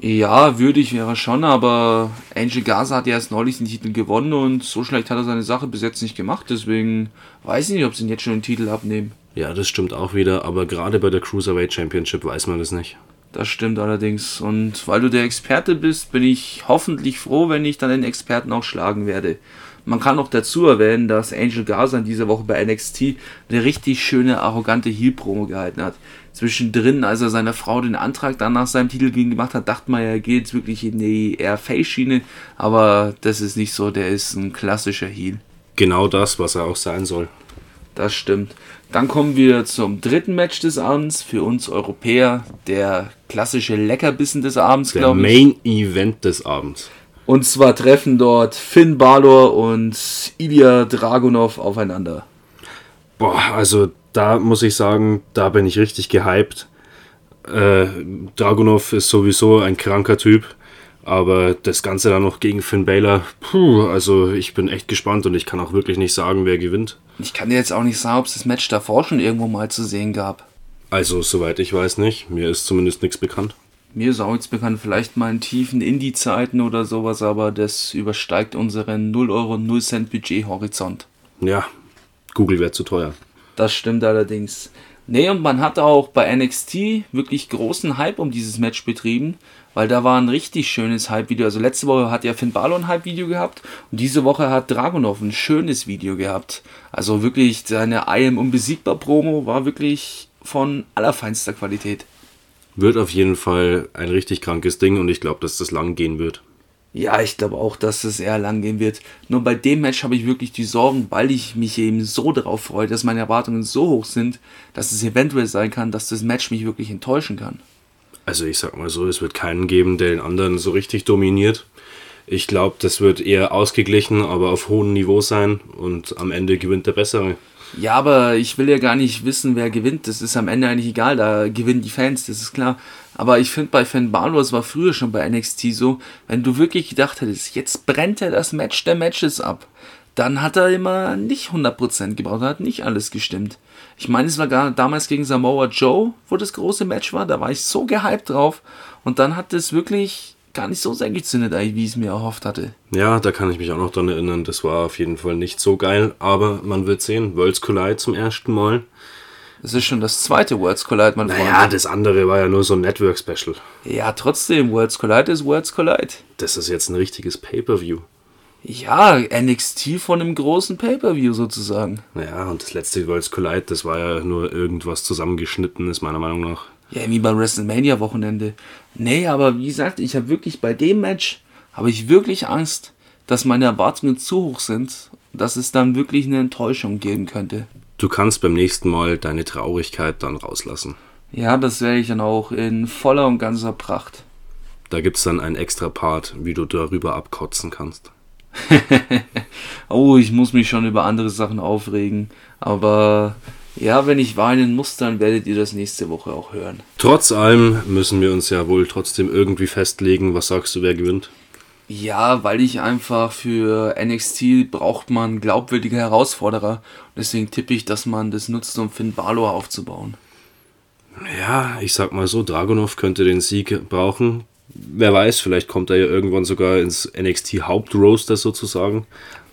Ja, würdig wäre schon, aber Angel Gaza hat ja erst neulich den Titel gewonnen und so schlecht hat er seine Sache bis jetzt nicht gemacht. Deswegen weiß ich nicht, ob sie ihn jetzt schon den Titel abnehmen. Ja, das stimmt auch wieder, aber gerade bei der Cruiserweight Championship weiß man das nicht. Das stimmt allerdings. Und weil du der Experte bist, bin ich hoffentlich froh, wenn ich dann den Experten auch schlagen werde. Man kann auch dazu erwähnen, dass Angel Gaza in dieser Woche bei NXT eine richtig schöne, arrogante Heel-Promo gehalten hat zwischendrin, als er seiner Frau den Antrag dann nach seinem Titel gemacht hat, dachte man, er geht wirklich in die eher Face-Schiene, aber das ist nicht so, der ist ein klassischer Heel. Genau das, was er auch sein soll. Das stimmt. Dann kommen wir zum dritten Match des Abends, für uns Europäer, der klassische Leckerbissen des Abends, glaube ich. Der Main Event des Abends. Und zwar treffen dort Finn Balor und Ilya Dragunov aufeinander. Boah, also da muss ich sagen, da bin ich richtig gehypt. Äh, Dragunov ist sowieso ein kranker Typ, aber das Ganze dann noch gegen Finn Balor, puh, also ich bin echt gespannt und ich kann auch wirklich nicht sagen, wer gewinnt. Ich kann dir jetzt auch nicht sagen, ob es das Match davor schon irgendwo mal zu sehen gab. Also, soweit ich weiß nicht. Mir ist zumindest nichts bekannt. Mir ist auch nichts bekannt, vielleicht mal in tiefen Indie-Zeiten oder sowas, aber das übersteigt unseren 0 Euro 0 Cent Budget-Horizont. Ja, Google wäre zu teuer. Das stimmt allerdings. Nee, und man hat auch bei NXT wirklich großen Hype um dieses Match betrieben, weil da war ein richtig schönes Hype-Video. Also letzte Woche hat ja Finn Balor ein Hype-Video gehabt und diese Woche hat Dragunov ein schönes Video gehabt. Also wirklich seine I am unbesiegbar Promo war wirklich von allerfeinster Qualität. Wird auf jeden Fall ein richtig krankes Ding und ich glaube, dass das lang gehen wird. Ja, ich glaube auch, dass es eher lang gehen wird. Nur bei dem Match habe ich wirklich die Sorgen, weil ich mich eben so darauf freue, dass meine Erwartungen so hoch sind, dass es eventuell sein kann, dass das Match mich wirklich enttäuschen kann. Also ich sag mal so, es wird keinen geben, der den anderen so richtig dominiert. Ich glaube, das wird eher ausgeglichen, aber auf hohem Niveau sein und am Ende gewinnt der Bessere. Ja, aber ich will ja gar nicht wissen, wer gewinnt. Das ist am Ende eigentlich egal. Da gewinnen die Fans, das ist klar. Aber ich finde bei Finn Balor, es war früher schon bei NXT so, wenn du wirklich gedacht hättest, jetzt brennt er das Match der Matches ab, dann hat er immer nicht 100% gebraucht, hat nicht alles gestimmt. Ich meine, es war gar damals gegen Samoa Joe, wo das große Match war, da war ich so gehypt drauf. Und dann hat es wirklich gar nicht so sehr gezündet, wie ich es mir erhofft hatte. Ja, da kann ich mich auch noch dran erinnern. Das war auf jeden Fall nicht so geil, aber man wird sehen. Worlds Collide zum ersten Mal. Das ist schon das zweite Worlds Collide, mein Freund. Ja, das andere war ja nur so ein Network-Special. Ja, trotzdem, Worlds Collide ist Worlds Collide. Das ist jetzt ein richtiges Pay-Per-View. Ja, NXT von einem großen Pay-Per-View sozusagen. Ja, und das letzte Worlds Collide, das war ja nur irgendwas zusammengeschnittenes, meiner Meinung nach. Ja, wie beim WrestleMania-Wochenende. Nee, aber wie gesagt, ich habe wirklich bei dem Match, habe ich wirklich Angst, dass meine Erwartungen zu hoch sind, dass es dann wirklich eine Enttäuschung geben könnte. Du kannst beim nächsten Mal deine Traurigkeit dann rauslassen. Ja, das werde ich dann auch in voller und ganzer Pracht. Da gibt es dann einen extra Part, wie du darüber abkotzen kannst. oh, ich muss mich schon über andere Sachen aufregen. Aber ja, wenn ich weinen muss, dann werdet ihr das nächste Woche auch hören. Trotz allem müssen wir uns ja wohl trotzdem irgendwie festlegen. Was sagst du, wer gewinnt? Ja, weil ich einfach für NXT braucht man glaubwürdige Herausforderer. Deswegen tippe ich, dass man das nutzt, um Finn Balor aufzubauen. Ja, ich sag mal so, Dragunov könnte den Sieg brauchen. Wer weiß, vielleicht kommt er ja irgendwann sogar ins NXT Hauptroaster sozusagen.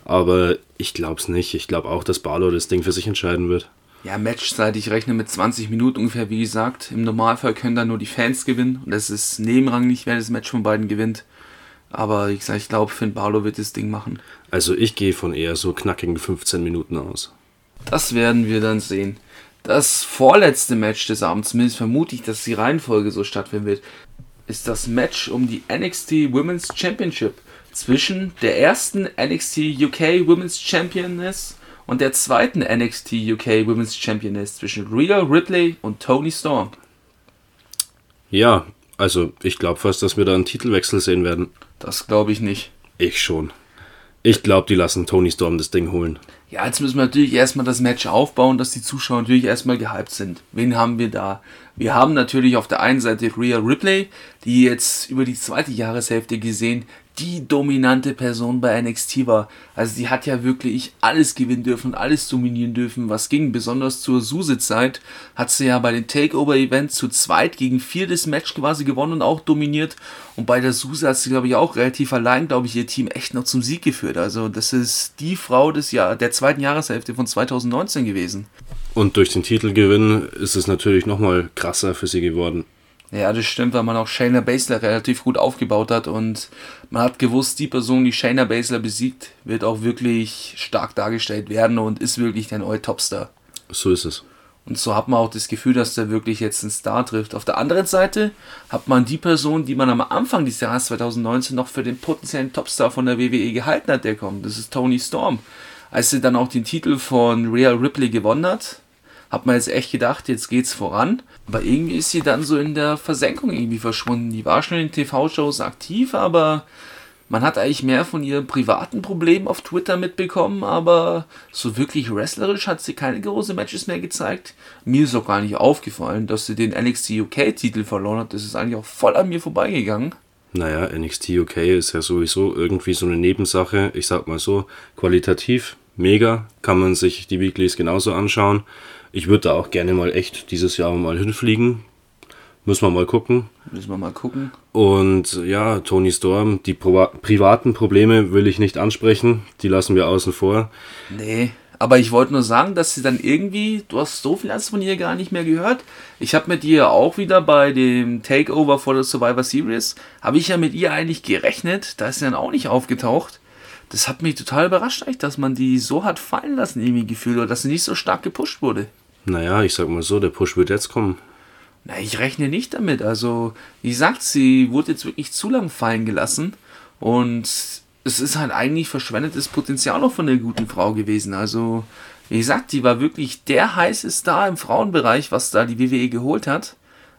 Aber ich glaube es nicht. Ich glaube auch, dass Balor das Ding für sich entscheiden wird. Ja, Matchzeit, ich rechne mit 20 Minuten ungefähr, wie gesagt. Im Normalfall können da nur die Fans gewinnen. Und es ist nebenrangig, wer das Match von beiden gewinnt. Aber ich, ich glaube, Finn Balor wird das Ding machen. Also ich gehe von eher so knackigen 15 Minuten aus. Das werden wir dann sehen. Das vorletzte Match des Abends, zumindest vermute ich, dass die Reihenfolge so stattfinden wird, ist das Match um die NXT Women's Championship zwischen der ersten NXT UK Women's Championess und der zweiten NXT UK Women's Championess zwischen Rhea Ripley und Tony Storm. Ja, also ich glaube fast, dass wir da einen Titelwechsel sehen werden. Das glaube ich nicht. Ich schon. Ich glaube, die lassen Tony Storm das Ding holen. Ja, jetzt müssen wir natürlich erstmal das Match aufbauen, dass die Zuschauer natürlich erstmal gehypt sind. Wen haben wir da? Wir haben natürlich auf der einen Seite Rhea Ripley, die jetzt über die zweite Jahreshälfte gesehen die dominante Person bei NXT war. Also sie hat ja wirklich alles gewinnen dürfen, alles dominieren dürfen, was ging. Besonders zur Suse-Zeit hat sie ja bei den Takeover-Events zu zweit gegen vier das Match quasi gewonnen und auch dominiert. Und bei der Suse hat sie, glaube ich, auch relativ allein, glaube ich, ihr Team echt noch zum Sieg geführt. Also das ist die Frau des Jahr, der zweiten Jahreshälfte von 2019 gewesen. Und durch den Titelgewinn ist es natürlich nochmal krasser für sie geworden. Ja, das stimmt, weil man auch Shayna Baszler relativ gut aufgebaut hat und man hat gewusst, die Person, die Shayna Baszler besiegt, wird auch wirklich stark dargestellt werden und ist wirklich der neue Topstar. So ist es. Und so hat man auch das Gefühl, dass der wirklich jetzt einen Star trifft. Auf der anderen Seite hat man die Person, die man am Anfang des Jahres 2019 noch für den potenziellen Topstar von der WWE gehalten hat, der kommt. Das ist Tony Storm. Als sie dann auch den Titel von Rhea Ripley gewonnen hat, hat man jetzt echt gedacht, jetzt geht's voran. Aber irgendwie ist sie dann so in der Versenkung irgendwie verschwunden. Die war schon in TV-Shows aktiv, aber man hat eigentlich mehr von ihren privaten Problemen auf Twitter mitbekommen, aber so wirklich wrestlerisch hat sie keine großen Matches mehr gezeigt. Mir ist auch gar nicht aufgefallen, dass sie den NXT UK-Titel verloren hat. Das ist eigentlich auch voll an mir vorbeigegangen. Naja, NXT UK ist ja sowieso irgendwie so eine Nebensache. Ich sag mal so, qualitativ mega, kann man sich die Weeklies genauso anschauen. Ich würde da auch gerne mal echt dieses Jahr mal hinfliegen. Müssen wir mal gucken. Müssen wir mal gucken. Und ja, Tony Storm, die Pro privaten Probleme will ich nicht ansprechen. Die lassen wir außen vor. Nee, aber ich wollte nur sagen, dass sie dann irgendwie, du hast so viel von ihr gar nicht mehr gehört. Ich habe mit ihr auch wieder bei dem Takeover vor der Survivor Series, habe ich ja mit ihr eigentlich gerechnet. Da ist sie dann auch nicht aufgetaucht. Das hat mich total überrascht, dass man die so hat fallen lassen, irgendwie gefühlt, oder dass sie nicht so stark gepusht wurde. Naja, ich sag mal so, der Push wird jetzt kommen. Na, ich rechne nicht damit. Also, wie gesagt, sie wurde jetzt wirklich zu lang fallen gelassen. Und es ist halt eigentlich verschwendetes Potenzial auch von der guten Frau gewesen. Also, wie gesagt, die war wirklich der heiße Star im Frauenbereich, was da die WWE geholt hat.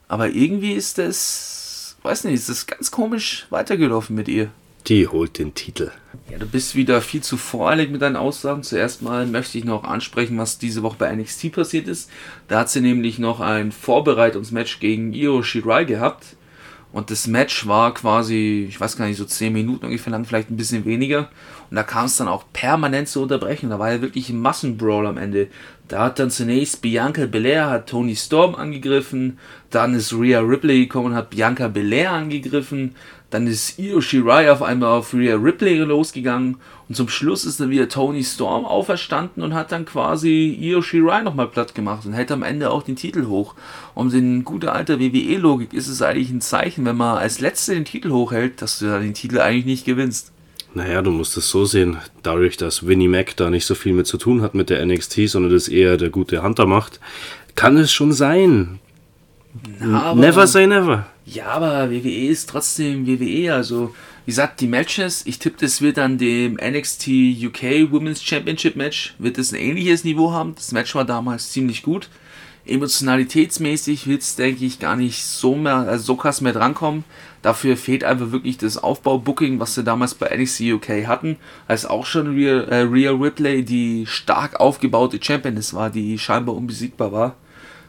Aber irgendwie ist das, weiß nicht, ist das ganz komisch weitergelaufen mit ihr. Die holt den Titel. Ja, du bist wieder viel zu voreilig mit deinen Aussagen. Zuerst mal möchte ich noch ansprechen, was diese Woche bei NXT passiert ist. Da hat sie nämlich noch ein Vorbereitungsmatch gegen Io Shirai gehabt. Und das Match war quasi, ich weiß gar nicht, so 10 Minuten ungefähr lang, vielleicht ein bisschen weniger. Und da kam es dann auch permanent zu Unterbrechen. Da war ja wirklich ein Massenbrawl am Ende. Da hat dann zunächst Bianca Belair hat Tony Storm angegriffen, dann ist Rhea Ripley gekommen und hat Bianca Belair angegriffen, dann ist Io Shirai auf einmal auf Rhea Ripley losgegangen und zum Schluss ist dann wieder Tony Storm auferstanden und hat dann quasi Io Shirai nochmal platt gemacht und hält am Ende auch den Titel hoch. Und in guter alter WWE-Logik ist es eigentlich ein Zeichen, wenn man als Letzter den Titel hochhält, dass du dann den Titel eigentlich nicht gewinnst. Naja, du musst es so sehen, dadurch, dass Winnie Mac da nicht so viel mit zu tun hat mit der NXT, sondern das eher der gute Hunter macht, kann es schon sein. Na, never say never. Ja, aber WWE ist trotzdem WWE. Also, wie gesagt, die Matches, ich tippe, das wird an dem NXT UK Women's Championship Match, wird es ein ähnliches Niveau haben. Das Match war damals ziemlich gut. Emotionalitätsmäßig wird es, denke ich, gar nicht so mehr, also so krass mehr drankommen. Dafür fehlt einfach wirklich das Aufbau-Booking, was sie damals bei NXT UK hatten, als auch schon Rhea, äh, Ripley die stark aufgebaute Championess war, die scheinbar unbesiegbar war.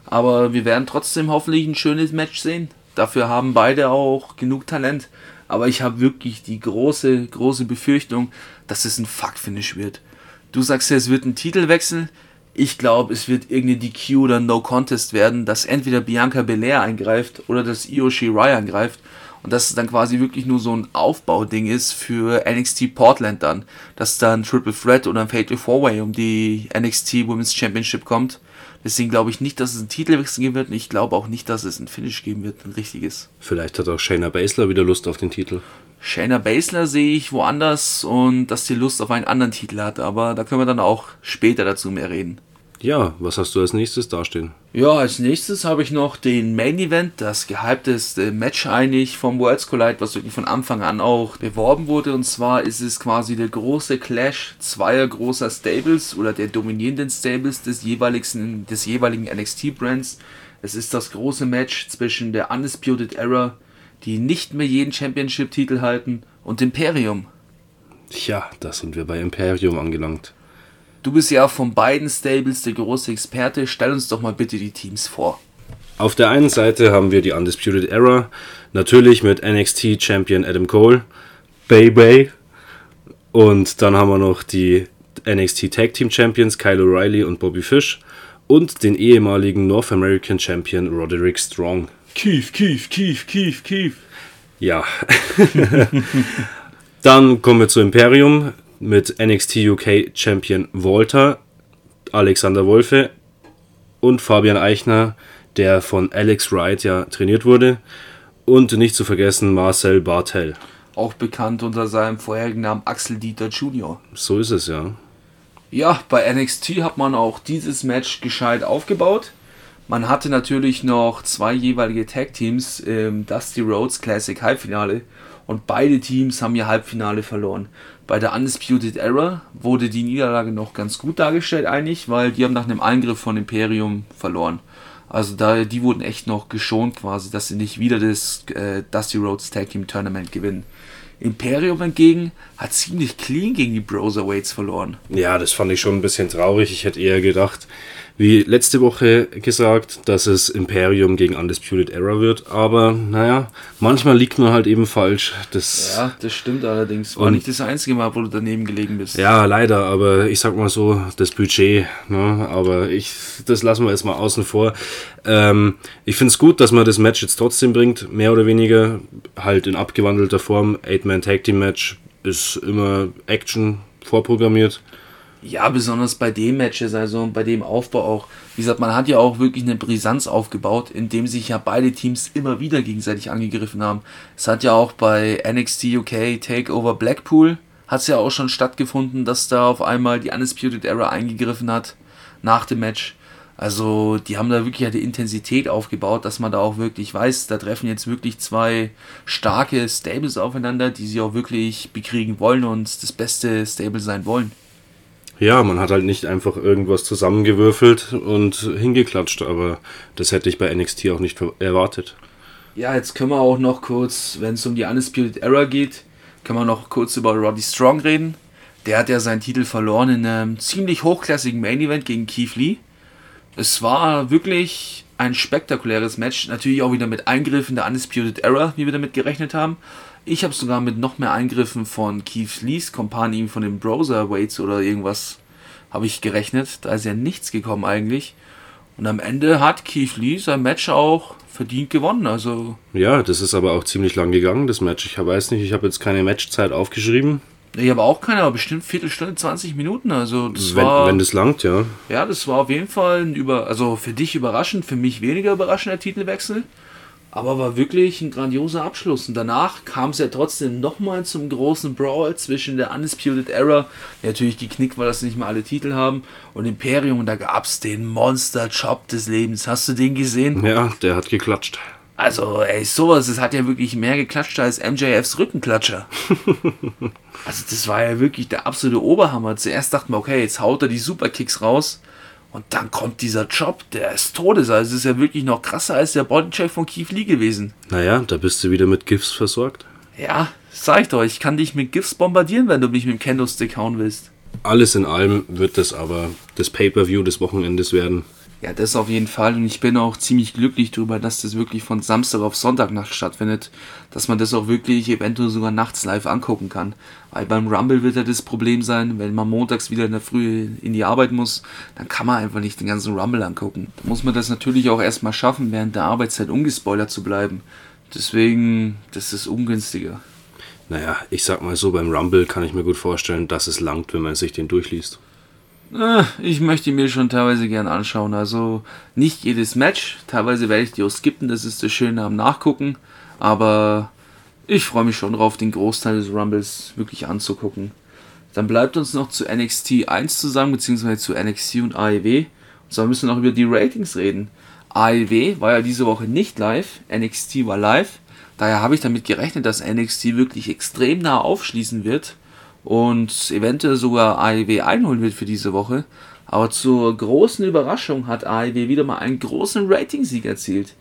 Aber wir werden trotzdem hoffentlich ein schönes Match sehen. Dafür haben beide auch genug Talent. Aber ich habe wirklich die große, große Befürchtung, dass es ein Fuck-Finish wird. Du sagst ja, es wird ein Titelwechsel. Ich glaube, es wird irgendeine DQ oder No Contest werden, dass entweder Bianca Belair eingreift oder dass Io Shirai eingreift. Und dass es dann quasi wirklich nur so ein Aufbauding ist für NXT Portland dann. Dass dann Triple Threat oder ein Fatal 4-Way um die NXT Women's Championship kommt. Deswegen glaube ich nicht, dass es einen Titelwechsel geben wird und ich glaube auch nicht, dass es ein Finish geben wird, ein richtiges. Vielleicht hat auch Shayna Baszler wieder Lust auf den Titel. Shayna Baszler sehe ich woanders und dass sie Lust auf einen anderen Titel hat, aber da können wir dann auch später dazu mehr reden. Ja, was hast du als nächstes dastehen? Ja, als nächstes habe ich noch den Main Event, das gehypteste Match eigentlich vom Worlds Collide, was wirklich von Anfang an auch beworben wurde. Und zwar ist es quasi der große Clash zweier großer Stables oder der dominierenden Stables des jeweiligen, des jeweiligen NXT-Brands. Es ist das große Match zwischen der Undisputed Era, die nicht mehr jeden Championship-Titel halten, und Imperium. Tja, da sind wir bei Imperium angelangt. Du bist ja von beiden Stables der große Experte. Stell uns doch mal bitte die Teams vor. Auf der einen Seite haben wir die Undisputed Era, natürlich mit NXT Champion Adam Cole, Bay Bay. Und dann haben wir noch die NXT Tag Team Champions Kyle O'Reilly und Bobby Fish und den ehemaligen North American Champion Roderick Strong. Kief, kief, kief, kief, kief. Ja. dann kommen wir zu Imperium mit NXT UK Champion Walter, Alexander Wolfe und Fabian Eichner, der von Alex Wright ja trainiert wurde. Und nicht zu vergessen Marcel Bartel. Auch bekannt unter seinem vorherigen Namen Axel Dieter Jr. So ist es ja. Ja, bei NXT hat man auch dieses Match gescheit aufgebaut. Man hatte natürlich noch zwei jeweilige Tag Teams im Dusty Rhodes Classic Halbfinale und beide Teams haben ihr Halbfinale verloren. Bei der Undisputed Era wurde die Niederlage noch ganz gut dargestellt eigentlich, weil die haben nach einem Eingriff von Imperium verloren. Also da, die wurden echt noch geschont quasi, dass sie nicht wieder das äh, Dusty Rhodes Tag Team Tournament gewinnen. Imperium hingegen hat ziemlich clean gegen die Browserweights verloren. Ja, das fand ich schon ein bisschen traurig. Ich hätte eher gedacht, wie letzte Woche gesagt, dass es Imperium gegen Undisputed Era wird. Aber naja, manchmal liegt man halt eben falsch. Das ja, das stimmt allerdings. War nicht das einzige Mal, wo du daneben gelegen bist. Ja, leider. Aber ich sag mal so, das Budget. Ne? Aber ich, das lassen wir jetzt mal außen vor. Ähm, ich finde es gut, dass man das Match jetzt trotzdem bringt. Mehr oder weniger halt in abgewandelter Form. Eight-Man Tag Team Match ist immer Action vorprogrammiert. Ja, besonders bei den Matches, also bei dem Aufbau auch. Wie gesagt, man hat ja auch wirklich eine Brisanz aufgebaut, indem sich ja beide Teams immer wieder gegenseitig angegriffen haben. Es hat ja auch bei NXT UK Takeover Blackpool hat es ja auch schon stattgefunden, dass da auf einmal die Undisputed Era eingegriffen hat nach dem Match. Also die haben da wirklich die Intensität aufgebaut, dass man da auch wirklich weiß, da treffen jetzt wirklich zwei starke Stables aufeinander, die sie auch wirklich bekriegen wollen und das beste Stable sein wollen. Ja, man hat halt nicht einfach irgendwas zusammengewürfelt und hingeklatscht, aber das hätte ich bei NXT auch nicht erwartet. Ja, jetzt können wir auch noch kurz, wenn es um die Undisputed Era geht, können wir noch kurz über Roddy Strong reden. Der hat ja seinen Titel verloren in einem ziemlich hochklassigen Main Event gegen Keith Lee. Es war wirklich ein spektakuläres Match, natürlich auch wieder mit Eingriffen der Undisputed Era, wie wir damit gerechnet haben. Ich habe sogar mit noch mehr Eingriffen von Keith Lees Kompanie von den Browser Weights oder irgendwas habe ich gerechnet. Da ist ja nichts gekommen eigentlich. Und am Ende hat Keith Lee sein Match auch verdient gewonnen. Also ja, das ist aber auch ziemlich lang gegangen, das Match. Ich weiß nicht, ich habe jetzt keine Matchzeit aufgeschrieben. Ich habe auch keine, aber bestimmt Viertelstunde, 20 Minuten. Also das wenn, war, wenn das langt, ja. Ja, das war auf jeden Fall ein über, also für dich überraschend, für mich weniger überraschender Titelwechsel. Aber war wirklich ein grandioser Abschluss. Und danach kam es ja trotzdem nochmal zum großen Brawl zwischen der Undisputed Era, der natürlich geknickt war, dass sie nicht mehr alle Titel haben, und Imperium. Und da gab es den Monster-Job des Lebens. Hast du den gesehen? Ja, der hat geklatscht. Also, ey, sowas, das hat ja wirklich mehr geklatscht als MJFs Rückenklatscher. also, das war ja wirklich der absolute Oberhammer. Zuerst dachten wir, okay, jetzt haut er die Superkicks raus. Und dann kommt dieser Job, der ist todes. Also, es ist ja wirklich noch krasser als der Bodycheck von Keith Lee gewesen. Naja, da bist du wieder mit GIFs versorgt. Ja, sag ich doch, ich kann dich mit GIFs bombardieren, wenn du mich mit dem Kendo-Stick hauen willst. Alles in allem wird das aber das Pay-Per-View des Wochenendes werden. Ja, das auf jeden Fall. Und ich bin auch ziemlich glücklich darüber, dass das wirklich von Samstag auf Sonntagnacht stattfindet. Dass man das auch wirklich eventuell sogar nachts live angucken kann. Weil beim Rumble wird ja das Problem sein, wenn man montags wieder in der Früh in die Arbeit muss, dann kann man einfach nicht den ganzen Rumble angucken. Da muss man das natürlich auch erstmal schaffen, während der Arbeitszeit ungespoilert zu bleiben. Deswegen, das ist ungünstiger. Naja, ich sag mal so, beim Rumble kann ich mir gut vorstellen, dass es langt, wenn man sich den durchliest. Äh, ich möchte mir schon teilweise gern anschauen. Also nicht jedes Match. Teilweise werde ich die auch skippen. Das ist das Schöne am Nachgucken. Aber ich freue mich schon drauf, den Großteil des Rumbles wirklich anzugucken. Dann bleibt uns noch zu NXT 1 zu sagen, beziehungsweise zu NXT und AEW. Und zwar müssen wir noch über die Ratings reden. AEW war ja diese Woche nicht live, NXT war live. Daher habe ich damit gerechnet, dass NXT wirklich extrem nah aufschließen wird und eventuell sogar AEW einholen wird für diese Woche. Aber zur großen Überraschung hat AEW wieder mal einen großen Ratingsieg erzielt.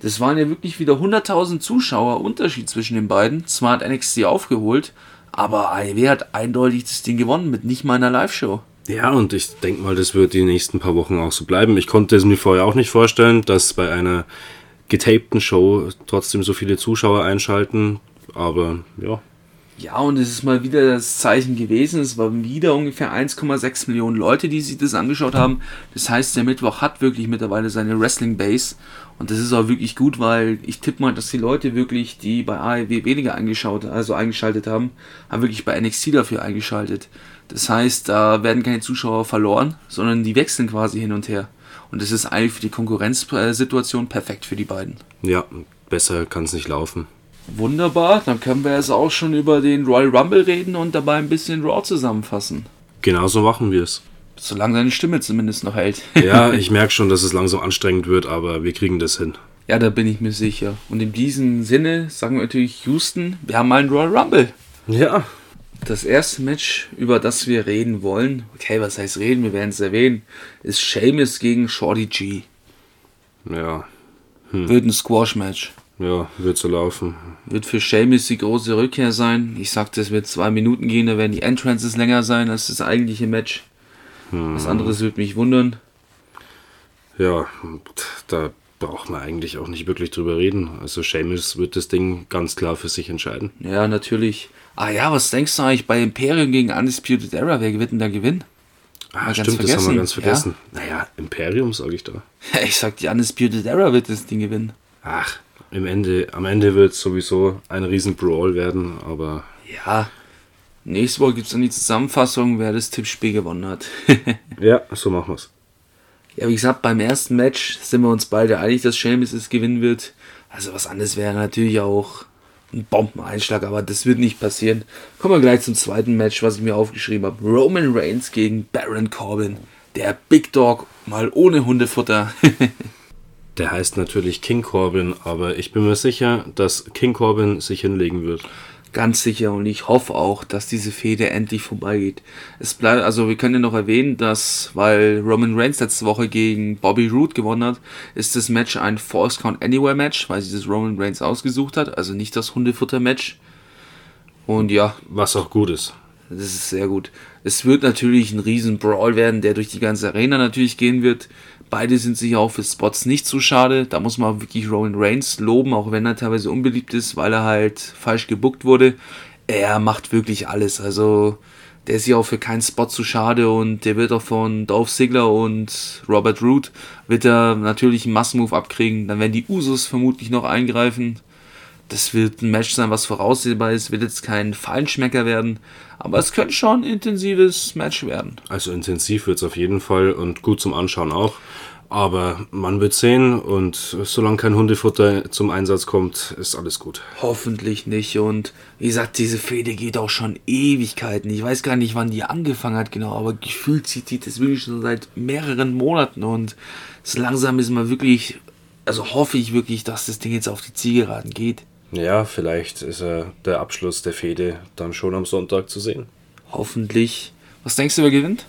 Das waren ja wirklich wieder 100.000 Zuschauer Unterschied zwischen den beiden. Zwar hat NXT aufgeholt, aber AEW hat eindeutig das Ding gewonnen mit nicht meiner Live-Show. Ja, und ich denke mal, das wird die nächsten paar Wochen auch so bleiben. Ich konnte es mir vorher auch nicht vorstellen, dass bei einer getapten Show trotzdem so viele Zuschauer einschalten. Aber ja, ja, und es ist mal wieder das Zeichen gewesen. Es waren wieder ungefähr 1,6 Millionen Leute, die sich das angeschaut haben. Das heißt, der Mittwoch hat wirklich mittlerweile seine Wrestling Base. Und das ist auch wirklich gut, weil ich tippe mal, dass die Leute wirklich, die bei AEW weniger eingeschaut, also eingeschaltet haben, haben wirklich bei NXT dafür eingeschaltet. Das heißt, da werden keine Zuschauer verloren, sondern die wechseln quasi hin und her. Und das ist eigentlich für die Konkurrenzsituation perfekt für die beiden. Ja, besser kann es nicht laufen. Wunderbar, dann können wir jetzt auch schon über den Royal Rumble reden und dabei ein bisschen Raw zusammenfassen. Genauso machen wir es. Solange seine Stimme zumindest noch hält. ja, ich merke schon, dass es langsam anstrengend wird, aber wir kriegen das hin. Ja, da bin ich mir sicher. Und in diesem Sinne sagen wir natürlich Houston, wir haben mal einen Royal Rumble. Ja. Das erste Match, über das wir reden wollen, okay, was heißt reden, wir werden es erwähnen, ist Seamus gegen Shorty G. Ja. Hm. Wird ein Squash-Match. Ja, wird so laufen. Wird für Seamus die große Rückkehr sein. Ich sagte, es wird zwei Minuten gehen, da werden die Entrances länger sein als das eigentliche Match. Hm. Was anderes würde mich wundern. Ja, da braucht man eigentlich auch nicht wirklich drüber reden. Also Seamus wird das Ding ganz klar für sich entscheiden. Ja, natürlich. Ah ja, was denkst du eigentlich bei Imperium gegen Undisputed Era? Wer wird denn da gewinnen? Ah, stimmt, das haben wir ganz vergessen. Ja? Naja, Imperium sage ich da. Ich sag, die Undisputed Era wird das Ding gewinnen. Ach, im Ende, am Ende wird es sowieso ein riesen Brawl werden, aber. Ja. Nächste Woche gibt es dann die Zusammenfassung, wer das Tippspiel gewonnen hat. ja, so machen wir es. Ja, wie gesagt, beim ersten Match sind wir uns beide einig, dass Seamus es gewinnen wird. Also was anderes wäre natürlich auch ein Bombeneinschlag, aber das wird nicht passieren. Kommen wir gleich zum zweiten Match, was ich mir aufgeschrieben habe. Roman Reigns gegen Baron Corbin. Der Big Dog mal ohne Hundefutter. Der heißt natürlich King Corbin, aber ich bin mir sicher, dass King Corbin sich hinlegen wird. Ganz sicher und ich hoffe auch, dass diese Fehde endlich vorbeigeht. Es bleibt, also wir können ja noch erwähnen, dass, weil Roman Reigns letzte Woche gegen Bobby Roode gewonnen hat, ist das Match ein False Count Anywhere Match, weil sie das Roman Reigns ausgesucht hat, also nicht das Hundefutter Match. Und ja. Was auch gut ist. Das ist sehr gut. Es wird natürlich ein riesen Brawl werden, der durch die ganze Arena natürlich gehen wird. Beide sind sich auch für Spots nicht zu schade. Da muss man wirklich Roman Reigns loben, auch wenn er teilweise unbeliebt ist, weil er halt falsch gebuckt wurde. Er macht wirklich alles. Also der ist ja auch für keinen Spot zu schade und der wird auch von Dolph Ziggler und Robert Root wird er natürlich einen Massenmove abkriegen. Dann werden die Usos vermutlich noch eingreifen. Das wird ein Match sein, was voraussehbar ist. Wird jetzt kein Feinschmecker werden, aber es könnte schon ein intensives Match werden. Also intensiv wird es auf jeden Fall und gut zum Anschauen auch. Aber man wird sehen und solange kein Hundefutter zum Einsatz kommt, ist alles gut. Hoffentlich nicht. Und wie gesagt, diese Fehde geht auch schon Ewigkeiten. Ich weiß gar nicht, wann die angefangen hat, genau, aber gefühlt zieht die das wirklich schon seit mehreren Monaten und so langsam ist man wirklich also hoffe ich wirklich, dass das Ding jetzt auf die Zielgeraden geht. Ja, vielleicht ist er der Abschluss der Fehde dann schon am Sonntag zu sehen. Hoffentlich. Was denkst du, wer gewinnt?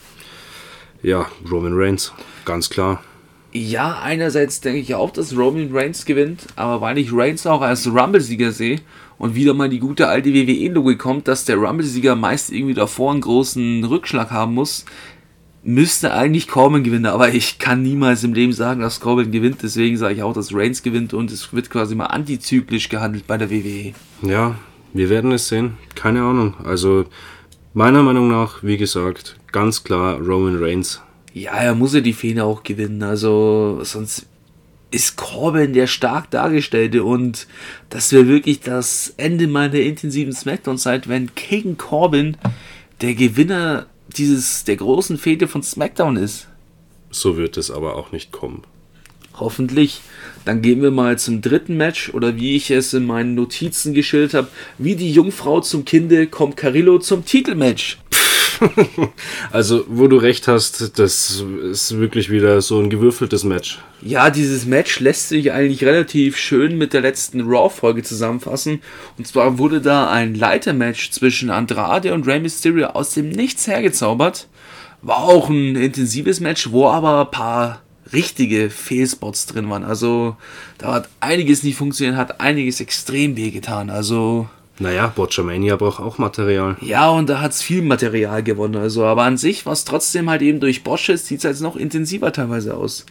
Ja, Roman Reigns, ganz klar. Ja, einerseits denke ich auch, dass Roman Reigns gewinnt, aber weil ich Reigns auch als Rumble-Sieger sehe und wieder mal die gute alte WWE-Logik kommt, dass der Rumble-Sieger meist irgendwie davor einen großen Rückschlag haben muss, müsste eigentlich Corbin gewinnen, aber ich kann niemals im Leben sagen, dass Corbin gewinnt, deswegen sage ich auch, dass Reigns gewinnt und es wird quasi mal antizyklisch gehandelt bei der WWE. Ja, wir werden es sehen. Keine Ahnung. Also meiner Meinung nach, wie gesagt, ganz klar Roman Reigns. Ja, er muss ja die Fehde auch gewinnen. Also sonst ist Corbin der stark dargestellte und das wäre wirklich das Ende meiner intensiven Smackdown-Zeit, wenn King Corbin der Gewinner dieses der großen Fehde von SmackDown ist. So wird es aber auch nicht kommen. Hoffentlich. Dann gehen wir mal zum dritten Match oder wie ich es in meinen Notizen geschildert habe, wie die Jungfrau zum Kinde kommt Carillo zum Titelmatch. Also, wo du recht hast, das ist wirklich wieder so ein gewürfeltes Match. Ja, dieses Match lässt sich eigentlich relativ schön mit der letzten Raw-Folge zusammenfassen. Und zwar wurde da ein Leitermatch zwischen Andrade und Rey Mysterio aus dem Nichts hergezaubert. War auch ein intensives Match, wo aber ein paar richtige Fehlspots drin waren. Also da hat einiges nicht funktioniert, hat einiges extrem wehgetan. Also Naja, Botchamania braucht auch Material. ja, und da hat's viel Material gewonnen. Also, aber an sich war es trotzdem halt eben durch Bosches, sieht es jetzt noch intensiver teilweise aus.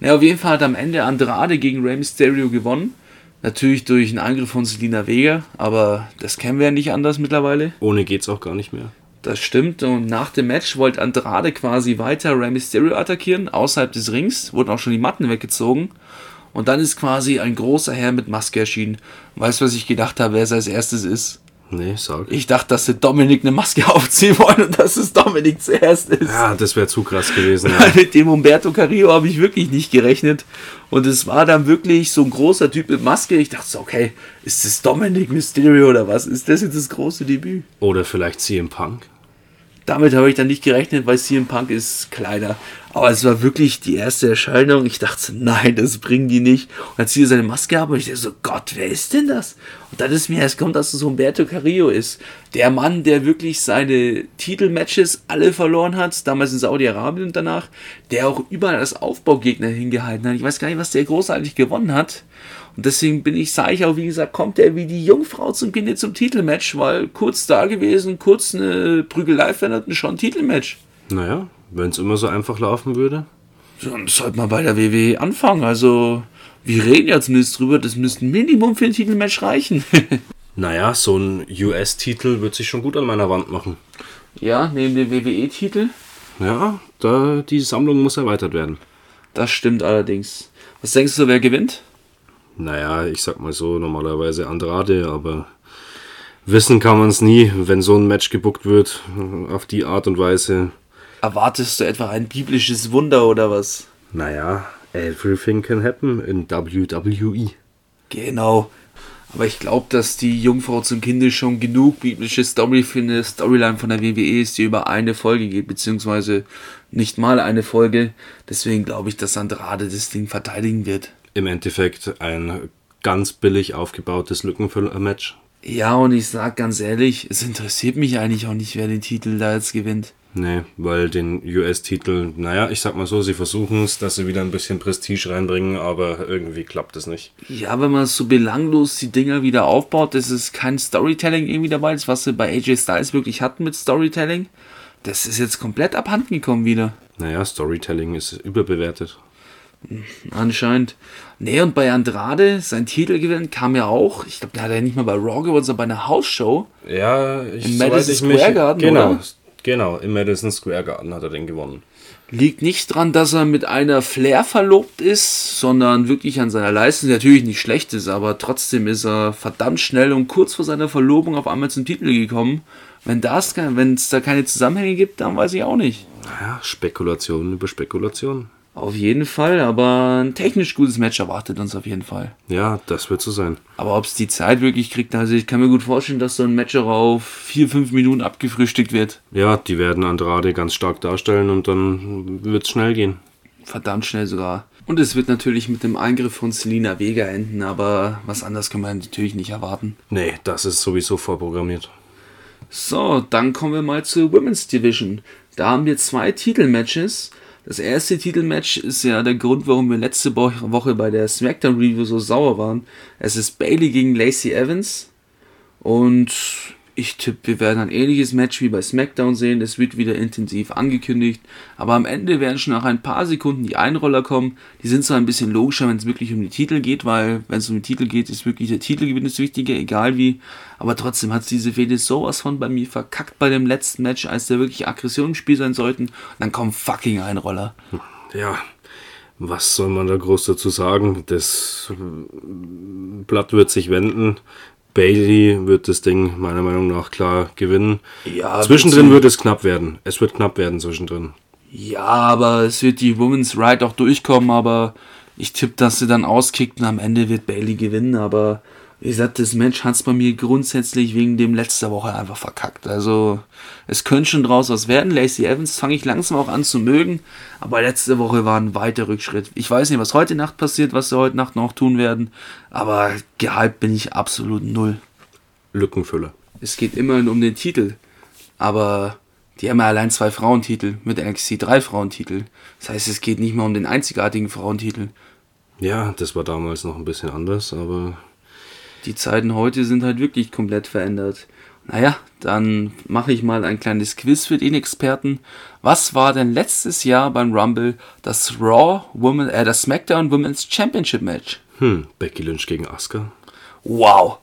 Naja, auf jeden Fall hat am Ende Andrade gegen Rey Mysterio gewonnen. Natürlich durch einen Angriff von Selina Vega, aber das kennen wir ja nicht anders mittlerweile. Ohne geht's auch gar nicht mehr. Das stimmt. Und nach dem Match wollte Andrade quasi weiter Rey Mysterio attackieren, außerhalb des Rings, wurden auch schon die Matten weggezogen. Und dann ist quasi ein großer Herr mit Maske erschienen. Weißt du, was ich gedacht habe, wer es als erstes ist? Nee, sag. Ich dachte, dass sie Dominik eine Maske aufziehen wollen und dass es Dominik zuerst ist. Ja, das wäre zu krass gewesen. Ja. Mit dem Umberto Carrillo habe ich wirklich nicht gerechnet. Und es war dann wirklich so ein großer Typ mit Maske. Ich dachte so, okay, ist das Dominik Mysterio oder was? Ist das jetzt das große Debüt? Oder vielleicht CM Punk. Damit habe ich dann nicht gerechnet, weil CM Punk ist kleiner. Aber es war wirklich die erste Erscheinung. Ich dachte, so, nein, das bringen die nicht. Und dann zieht er seine Maske ab und ich dachte so, Gott, wer ist denn das? Und dann ist mir erst kommt, dass es Humberto Carrillo ist. Der Mann, der wirklich seine Titelmatches alle verloren hat, damals in Saudi-Arabien und danach, der auch überall als Aufbaugegner hingehalten hat. Ich weiß gar nicht, was der großartig gewonnen hat. Und deswegen bin ich, sage ich auch, wie gesagt, kommt er wie die Jungfrau zum Kind zum Titelmatch, weil kurz da gewesen, kurz eine Prügelei veränderten schon ein Titelmatch. Naja, wenn es immer so einfach laufen würde. Dann sollte man bei der WWE anfangen. Also, wir reden ja zumindest drüber, das müsste ein Minimum für ein Titelmatch reichen. Naja, so ein US-Titel wird sich schon gut an meiner Wand machen. ja, neben dem WWE-Titel. Ja, da, die Sammlung muss erweitert werden. Das stimmt allerdings. Was denkst du, wer gewinnt? Naja, ich sag mal so, normalerweise Andrade, aber wissen kann man es nie, wenn so ein Match gebuckt wird, auf die Art und Weise. Erwartest du etwa ein biblisches Wunder oder was? Naja, everything can happen in WWE. Genau. Aber ich glaube, dass die Jungfrau zum Kinde schon genug biblische Story für eine Storyline von der WWE ist, die über eine Folge geht, beziehungsweise nicht mal eine Folge. Deswegen glaube ich, dass Andrade das Ding verteidigen wird. Im Endeffekt ein ganz billig aufgebautes Lückenfüller-Match. Ja, und ich sag ganz ehrlich, es interessiert mich eigentlich auch nicht, wer den Titel da jetzt gewinnt. Nee, weil den US-Titel, naja, ich sag mal so, sie versuchen es, dass sie wieder ein bisschen Prestige reinbringen, aber irgendwie klappt es nicht. Ja, wenn man so belanglos die Dinger wieder aufbaut, das ist kein Storytelling irgendwie dabei, das was sie bei AJ Styles wirklich hatten mit Storytelling. Das ist jetzt komplett abhanden gekommen wieder. Naja, Storytelling ist überbewertet. Anscheinend. Nee, und bei Andrade, sein Titelgewinn kam ja auch, ich glaube, der hat ja nicht mal bei Raw gewonnen, sondern bei einer Hausshow. Ja, ich, Im Madison ich mich- Square Garden, Genau, oder? Genau, im Madison Square Garden hat er den gewonnen. Liegt nicht dran, dass er mit einer Flair verlobt ist, sondern wirklich an seiner Leistung, die natürlich nicht schlecht ist, aber trotzdem ist er verdammt schnell und kurz vor seiner Verlobung auf einmal zum Titel gekommen. Wenn es da keine Zusammenhänge gibt, dann weiß ich auch nicht. Naja, Spekulation über Spekulation. Auf jeden Fall, aber ein technisch gutes Match erwartet uns auf jeden Fall. Ja, das wird so sein. Aber ob es die Zeit wirklich kriegt, also ich kann mir gut vorstellen, dass so ein Match auch auf 4-5 Minuten abgefrühstückt wird. Ja, die werden Andrade ganz stark darstellen und dann wird es schnell gehen. Verdammt schnell sogar. Und es wird natürlich mit dem Eingriff von Selina Vega enden, aber was anderes können wir natürlich nicht erwarten. Nee, das ist sowieso vorprogrammiert. So, dann kommen wir mal zur Women's Division. Da haben wir zwei Titelmatches. Das erste Titelmatch ist ja der Grund, warum wir letzte Woche bei der SmackDown Review so sauer waren. Es ist Bailey gegen Lacey Evans. Und ich tippe, wir werden ein ähnliches Match wie bei SmackDown sehen. Es wird wieder intensiv angekündigt. Aber am Ende werden schon nach ein paar Sekunden die Einroller kommen. Die sind zwar ein bisschen logischer, wenn es wirklich um die Titel geht, weil wenn es um die Titel geht, ist wirklich der Titelgewinn das Wichtige, egal wie. Aber trotzdem hat diese Fehde sowas von bei mir verkackt bei dem letzten Match, als da wirklich Aggression im Spiel sein sollten. Und dann kommen fucking Einroller. Ja, was soll man da groß dazu sagen? Das Blatt wird sich wenden. Bailey wird das Ding meiner Meinung nach klar gewinnen. Ja, zwischendrin wird es knapp werden. Es wird knapp werden zwischendrin. Ja, aber es wird die Women's Ride auch durchkommen, aber ich tippe, dass sie dann auskickt und am Ende wird Bailey gewinnen, aber wie gesagt, das Match hat es bei mir grundsätzlich wegen dem letzter Woche einfach verkackt. Also, es könnte schon draus was werden. Lacey Evans fange ich langsam auch an zu mögen, aber letzte Woche war ein weiter Rückschritt. Ich weiß nicht, was heute Nacht passiert, was sie heute Nacht noch tun werden, aber gehypt bin ich absolut null. Lückenfüller. Es geht immerhin um den Titel, aber die haben ja allein zwei Frauentitel, mit NXT drei Frauentitel. Das heißt, es geht nicht mal um den einzigartigen Frauentitel. Ja, das war damals noch ein bisschen anders, aber die Zeiten heute sind halt wirklich komplett verändert. Naja, dann mache ich mal ein kleines Quiz für den Experten. Was war denn letztes Jahr beim Rumble das Raw Women, äh, das SmackDown Women's Championship Match? Hm, Becky Lynch gegen Asuka. Wow.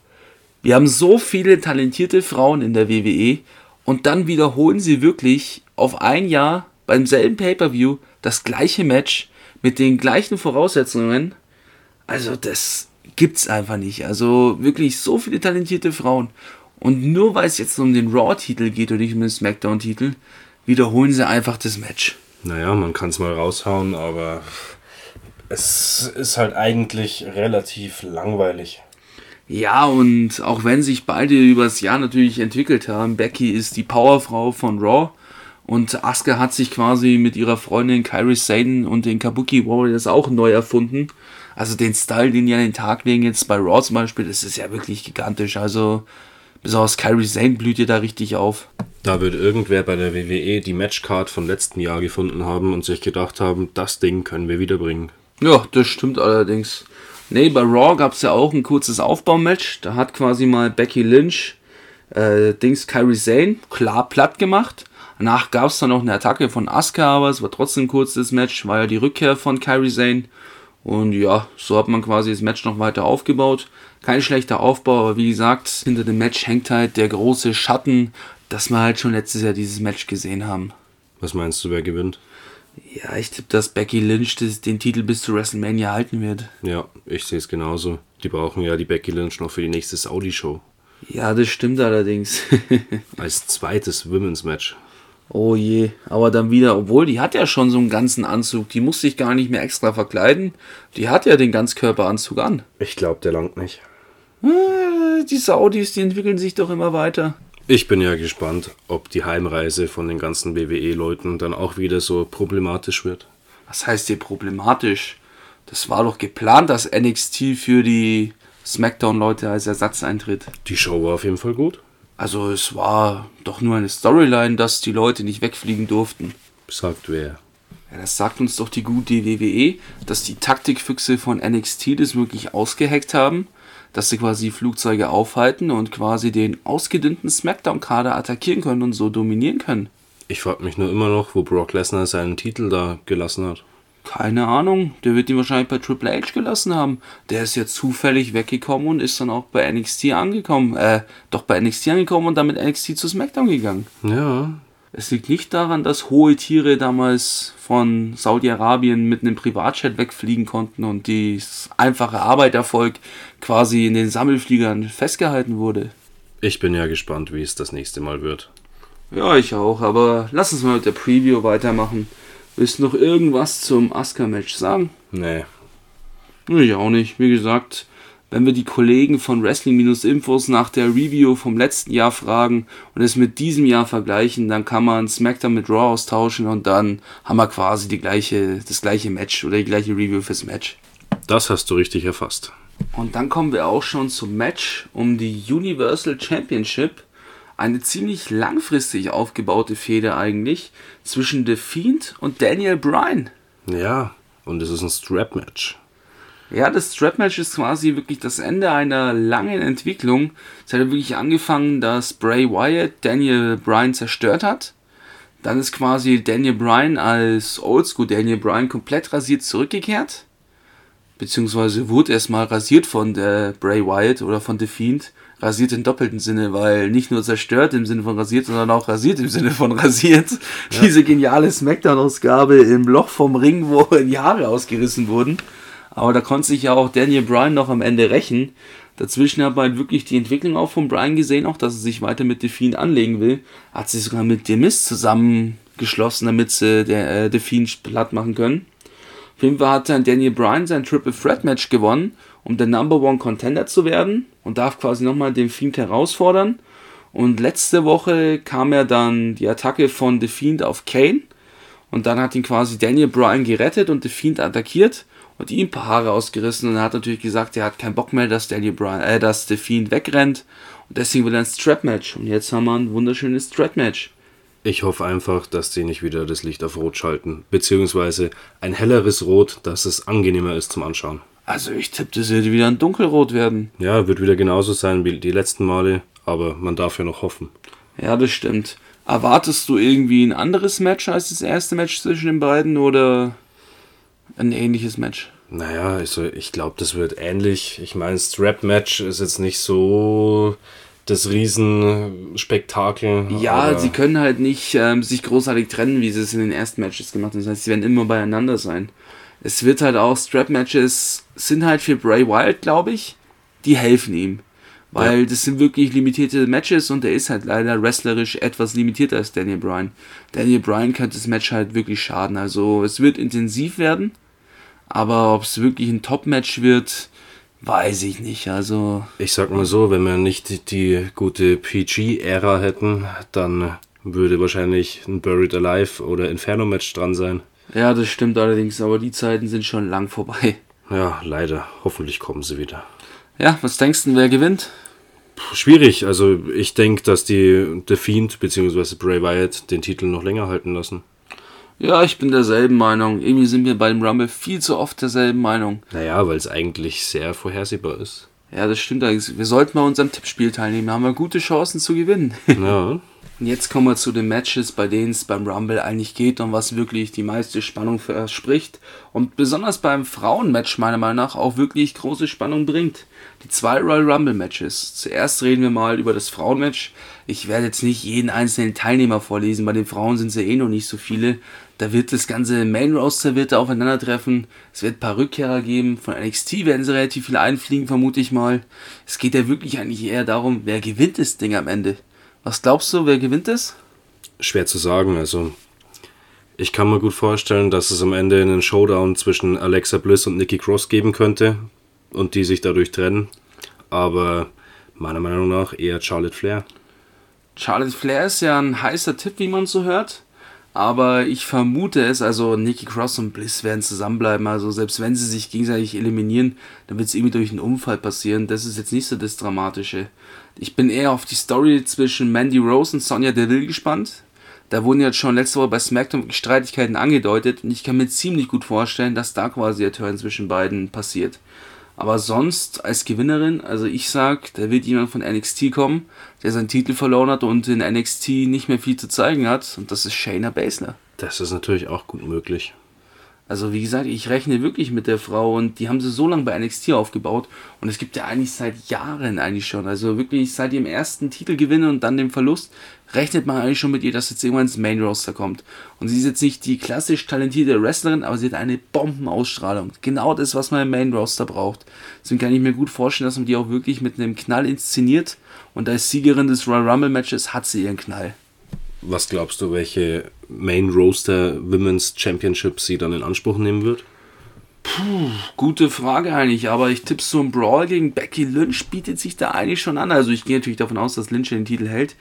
Wir haben so viele talentierte Frauen in der WWE und dann wiederholen sie wirklich auf ein Jahr beim selben Pay-per-View das gleiche Match mit den gleichen Voraussetzungen. Also das gibt's einfach nicht. Also wirklich so viele talentierte Frauen. Und nur weil es jetzt um den Raw-Titel geht und nicht um den SmackDown-Titel, wiederholen sie einfach das Match. Naja, man kann es mal raushauen, aber es ist halt eigentlich relativ langweilig. Ja, und auch wenn sich beide übers Jahr natürlich entwickelt haben, Becky ist die Powerfrau von Raw und Asuka hat sich quasi mit ihrer Freundin Kairi Sane und den Kabuki Warriors auch neu erfunden. Also den Style, den die an den Tag legen, jetzt bei Raw zum Beispiel, das ist ja wirklich gigantisch. Also besonders Kairi Sane blüht ihr da richtig auf. Da wird irgendwer bei der WWE die Matchcard von letzten Jahr gefunden haben und sich gedacht haben, das Ding können wir wiederbringen. Ja, das stimmt allerdings. Nee, bei Raw gab es ja auch ein kurzes Aufbaumatch. Da hat quasi mal Becky Lynch äh, Dings Kairi Sane klar platt gemacht. Danach gab es dann noch eine Attacke von Asuka, aber es war trotzdem ein kurzes Match. War ja die Rückkehr von Kairi Sane. Und ja, so hat man quasi das Match noch weiter aufgebaut. Kein schlechter Aufbau, aber wie gesagt, hinter dem Match hängt halt der große Schatten, dass wir halt schon letztes Jahr dieses Match gesehen haben. Was meinst du, wer gewinnt? Ja, ich tippe, dass Becky Lynch den Titel bis zu WrestleMania halten wird. Ja, ich sehe es genauso. Die brauchen ja die Becky Lynch noch für die nächste Saudi-Show. Ja, das stimmt allerdings. Als zweites Women's Match. Oh je, aber dann wieder, obwohl die hat ja schon so einen ganzen Anzug, die muss sich gar nicht mehr extra verkleiden. Die hat ja den Ganzkörperanzug an. Ich glaube, der langt nicht. Äh, die Saudis, die entwickeln sich doch immer weiter. Ich bin ja gespannt, ob die Heimreise von den ganzen WWE-Leuten dann auch wieder so problematisch wird. Was heißt hier problematisch? Das war doch geplant, dass NXT für die SmackDown-Leute als Ersatz eintritt. Die Show war auf jeden Fall gut. Also es war doch nur eine Storyline, dass die Leute nicht wegfliegen durften. Sagt wer? Ja, das sagt uns doch die gute WWE, dass die Taktikfüchse von NXT das wirklich ausgeheckt haben, dass sie quasi Flugzeuge aufhalten und quasi den ausgedünnten Smackdown-Kader attackieren können und so dominieren können. Ich frage mich nur immer noch, wo Brock Lesnar seinen Titel da gelassen hat. Keine Ahnung, der wird ihn wahrscheinlich bei Triple H gelassen haben. Der ist ja zufällig weggekommen und ist dann auch bei NXT angekommen. Äh, doch bei NXT angekommen und dann mit NXT zu SmackDown gegangen. Ja. Es liegt nicht daran, dass hohe Tiere damals von Saudi-Arabien mit einem Privatjet wegfliegen konnten und das einfache Arbeitervolk quasi in den Sammelfliegern festgehalten wurde. Ich bin ja gespannt, wie es das nächste Mal wird. Ja, ich auch, aber lass uns mal mit der Preview weitermachen. Willst du noch irgendwas zum Asuka-Match sagen? Nee. Ich auch nicht. Wie gesagt, wenn wir die Kollegen von Wrestling-Infos nach der Review vom letzten Jahr fragen und es mit diesem Jahr vergleichen, dann kann man SmackDown mit Raw austauschen und dann haben wir quasi die gleiche, das gleiche Match oder die gleiche Review fürs Match. Das hast du richtig erfasst. Und dann kommen wir auch schon zum Match um die Universal Championship. Eine ziemlich langfristig aufgebaute Fehde eigentlich zwischen The Fiend und Daniel Bryan. Ja, und es ist ein Strap-Match. Ja, das Strap-Match ist quasi wirklich das Ende einer langen Entwicklung. Es hat wirklich angefangen, dass Bray Wyatt Daniel Bryan zerstört hat. Dann ist quasi Daniel Bryan als Oldschool Daniel Bryan komplett rasiert zurückgekehrt beziehungsweise wurde erstmal rasiert von Bray Wyatt oder von The Fiend. Rasiert im doppelten Sinne, weil nicht nur zerstört im Sinne von rasiert, sondern auch rasiert im Sinne von rasiert. Ja. Diese geniale Smackdown-Ausgabe im Loch vom Ring, wo die Haare ausgerissen wurden. Aber da konnte sich ja auch Daniel Bryan noch am Ende rächen. Dazwischen hat man halt wirklich die Entwicklung auch von Bryan gesehen, auch dass er sich weiter mit The Fiend anlegen will. Hat sich sogar mit The Mist zusammengeschlossen, damit sie der, äh, The Fiend platt machen können. Auf jeden Fall hat dann Daniel Bryan sein Triple Threat Match gewonnen, um der Number One Contender zu werden und darf quasi nochmal den Fiend herausfordern. Und letzte Woche kam er dann die Attacke von The Fiend auf Kane und dann hat ihn quasi Daniel Bryan gerettet und The Fiend attackiert und ihm ein paar Haare ausgerissen und er hat natürlich gesagt, er hat keinen Bock mehr, dass Daniel Bryan, äh, dass The Fiend wegrennt und deswegen will er ein Strap Match und jetzt haben wir ein wunderschönes Strap Match. Ich hoffe einfach, dass sie nicht wieder das Licht auf Rot schalten. Beziehungsweise ein helleres Rot, dass es angenehmer ist zum Anschauen. Also ich tippe, das wird wieder ein dunkelrot werden. Ja, wird wieder genauso sein wie die letzten Male, aber man darf ja noch hoffen. Ja, das stimmt. Erwartest du irgendwie ein anderes Match als das erste Match zwischen den beiden oder ein ähnliches Match? Naja, also ich glaube, das wird ähnlich. Ich meine, Strap-Match ist jetzt nicht so das Riesenspektakel. Ja, sie können halt nicht ähm, sich großartig trennen, wie sie es in den ersten Matches gemacht haben. Das heißt, sie werden immer beieinander sein. Es wird halt auch, Strap-Matches sind halt für Bray Wyatt, glaube ich, die helfen ihm. Weil ja. das sind wirklich limitierte Matches und er ist halt leider wrestlerisch etwas limitierter als Daniel Bryan. Daniel Bryan könnte das Match halt wirklich schaden. Also es wird intensiv werden, aber ob es wirklich ein Top-Match wird, Weiß ich nicht, also. Ich sag mal so, wenn wir nicht die gute PG-Ära hätten, dann würde wahrscheinlich ein Buried Alive oder Inferno-Match dran sein. Ja, das stimmt allerdings, aber die Zeiten sind schon lang vorbei. Ja, leider. Hoffentlich kommen sie wieder. Ja, was denkst du, wer gewinnt? Puh, schwierig. Also, ich denke, dass die The Fiend bzw. Bray Wyatt den Titel noch länger halten lassen. Ja, ich bin derselben Meinung. Irgendwie sind wir beim Rumble viel zu oft derselben Meinung. Naja, weil es eigentlich sehr vorhersehbar ist. Ja, das stimmt eigentlich. Wir sollten bei unserem Tippspiel teilnehmen. Da haben wir gute Chancen zu gewinnen. Ja. Und jetzt kommen wir zu den Matches, bei denen es beim Rumble eigentlich geht und was wirklich die meiste Spannung verspricht. Und besonders beim Frauenmatch meiner Meinung nach auch wirklich große Spannung bringt. Die zwei Royal Rumble Matches. Zuerst reden wir mal über das Frauenmatch. Ich werde jetzt nicht jeden einzelnen Teilnehmer vorlesen. Bei den Frauen sind es ja eh noch nicht so viele. Da wird das ganze Main Roster wird da aufeinandertreffen. Es wird ein paar Rückkehrer geben. Von NXT werden sie relativ viele einfliegen, vermute ich mal. Es geht ja wirklich eigentlich eher darum, wer gewinnt das Ding am Ende. Was glaubst du, wer gewinnt es? Schwer zu sagen. Also, ich kann mir gut vorstellen, dass es am Ende einen Showdown zwischen Alexa Bliss und Nikki Cross geben könnte und die sich dadurch trennen. Aber meiner Meinung nach eher Charlotte Flair. Charlotte Flair ist ja ein heißer Tipp, wie man so hört. Aber ich vermute es, also Nikki Cross und Bliss werden zusammenbleiben. Also selbst wenn sie sich gegenseitig eliminieren, dann wird es irgendwie durch einen Unfall passieren. Das ist jetzt nicht so das Dramatische. Ich bin eher auf die Story zwischen Mandy Rose und Sonja Deville gespannt. Da wurden jetzt schon letzte Woche bei SmackDown Streitigkeiten angedeutet und ich kann mir ziemlich gut vorstellen, dass da quasi der Turn zwischen beiden passiert. Aber sonst als Gewinnerin, also ich sag, da wird jemand von NXT kommen, der seinen Titel verloren hat und in NXT nicht mehr viel zu zeigen hat. Und das ist Shayna Baszler. Das ist natürlich auch gut möglich. Also wie gesagt, ich rechne wirklich mit der Frau und die haben sie so lange bei NXT aufgebaut und es gibt ja eigentlich seit Jahren eigentlich schon, also wirklich seit ihrem ersten Titelgewinn und dann dem Verlust rechnet man eigentlich schon mit ihr, dass jetzt irgendwann ins Main Roster kommt. Und sie ist jetzt nicht die klassisch talentierte Wrestlerin, aber sie hat eine Bombenausstrahlung. Genau das, was man im Main Roster braucht. Deswegen kann ich mir gut vorstellen, dass man die auch wirklich mit einem Knall inszeniert und als Siegerin des Royal Rumble Matches hat sie ihren Knall. Was glaubst du, welche Main Roster Women's Championship sie dann in Anspruch nehmen wird? Puh, Puh, gute Frage eigentlich, aber ich tippe so ein Brawl gegen Becky Lynch bietet sich da eigentlich schon an. Also ich gehe natürlich davon aus, dass Lynch den Titel hält.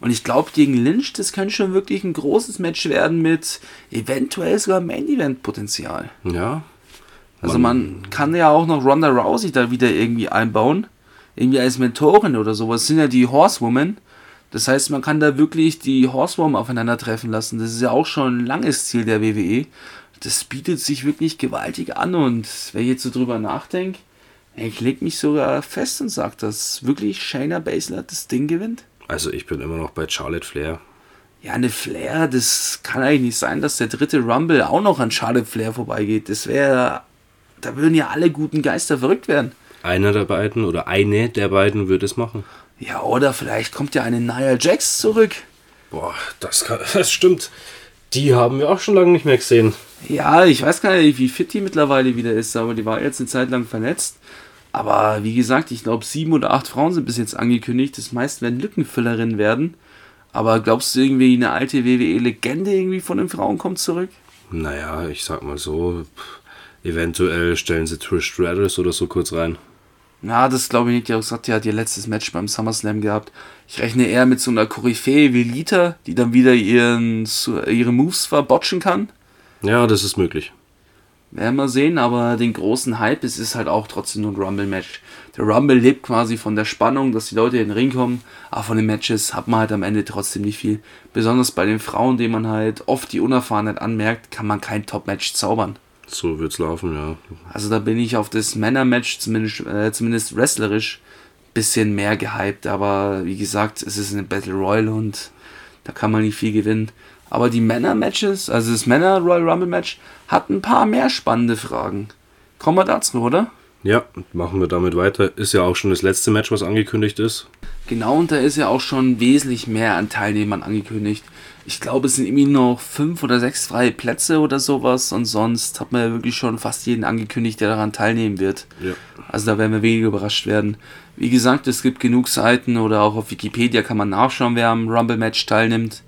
Und ich glaube, gegen Lynch, das könnte schon wirklich ein großes Match werden mit eventuell sogar Main-Event-Potenzial. Ja. Also man kann ja auch noch Ronda Rousey da wieder irgendwie einbauen. Irgendwie als Mentorin oder sowas. Das sind ja die Horsewomen. Das heißt, man kann da wirklich die Horsewoman aufeinandertreffen lassen. Das ist ja auch schon ein langes Ziel der WWE. Das bietet sich wirklich gewaltig an. Und wenn ich jetzt so drüber nachdenke, ich leg mich sogar fest und sage, dass wirklich Shayna Baszler das Ding gewinnt. Also ich bin immer noch bei Charlotte Flair. Ja, eine Flair, das kann eigentlich nicht sein, dass der dritte Rumble auch noch an Charlotte Flair vorbeigeht. Das wäre, da würden ja alle guten Geister verrückt werden. Einer der beiden oder eine der beiden würde es machen. Ja, oder vielleicht kommt ja eine Nia Jax zurück. Boah, das, kann, das stimmt. Die haben wir auch schon lange nicht mehr gesehen. Ja, ich weiß gar nicht, wie fit die mittlerweile wieder ist, aber die war jetzt eine Zeit lang verletzt. Aber wie gesagt, ich glaube, sieben oder acht Frauen sind bis jetzt angekündigt. Das meiste werden Lückenfüllerinnen werden. Aber glaubst du irgendwie, eine alte WWE-Legende irgendwie von den Frauen kommt zurück? Naja, ich sag mal so, eventuell stellen sie Trish Stratus oder so kurz rein. Na, das glaube ich nicht. Die hat gesagt, die hat ihr letztes Match beim SummerSlam gehabt. Ich rechne eher mit so einer Koryphäe wie Lita, die dann wieder ihren, ihre Moves verbotschen kann. Ja, das ist möglich. Werden wir sehen, aber den großen Hype, es ist halt auch trotzdem nur ein Rumble-Match. Der Rumble lebt quasi von der Spannung, dass die Leute in den Ring kommen, aber von den Matches hat man halt am Ende trotzdem nicht viel. Besonders bei den Frauen, denen man halt oft die Unerfahrenheit anmerkt, kann man kein Top-Match zaubern. So wird's laufen, ja. Also da bin ich auf das Männer-Match, zumindest, äh, zumindest wrestlerisch, bisschen mehr gehypt, aber wie gesagt, es ist eine Battle Royal und da kann man nicht viel gewinnen. Aber die Männer-Matches, also das Männer-Royal Rumble-Match, hat ein paar mehr spannende Fragen. Kommen wir dazu, oder? Ja, machen wir damit weiter. Ist ja auch schon das letzte Match, was angekündigt ist. Genau, und da ist ja auch schon wesentlich mehr an Teilnehmern angekündigt. Ich glaube, es sind irgendwie noch fünf oder sechs freie Plätze oder sowas. Und sonst hat man ja wirklich schon fast jeden angekündigt, der daran teilnehmen wird. Ja. Also da werden wir weniger überrascht werden. Wie gesagt, es gibt genug Seiten oder auch auf Wikipedia kann man nachschauen, wer am Rumble-Match teilnimmt.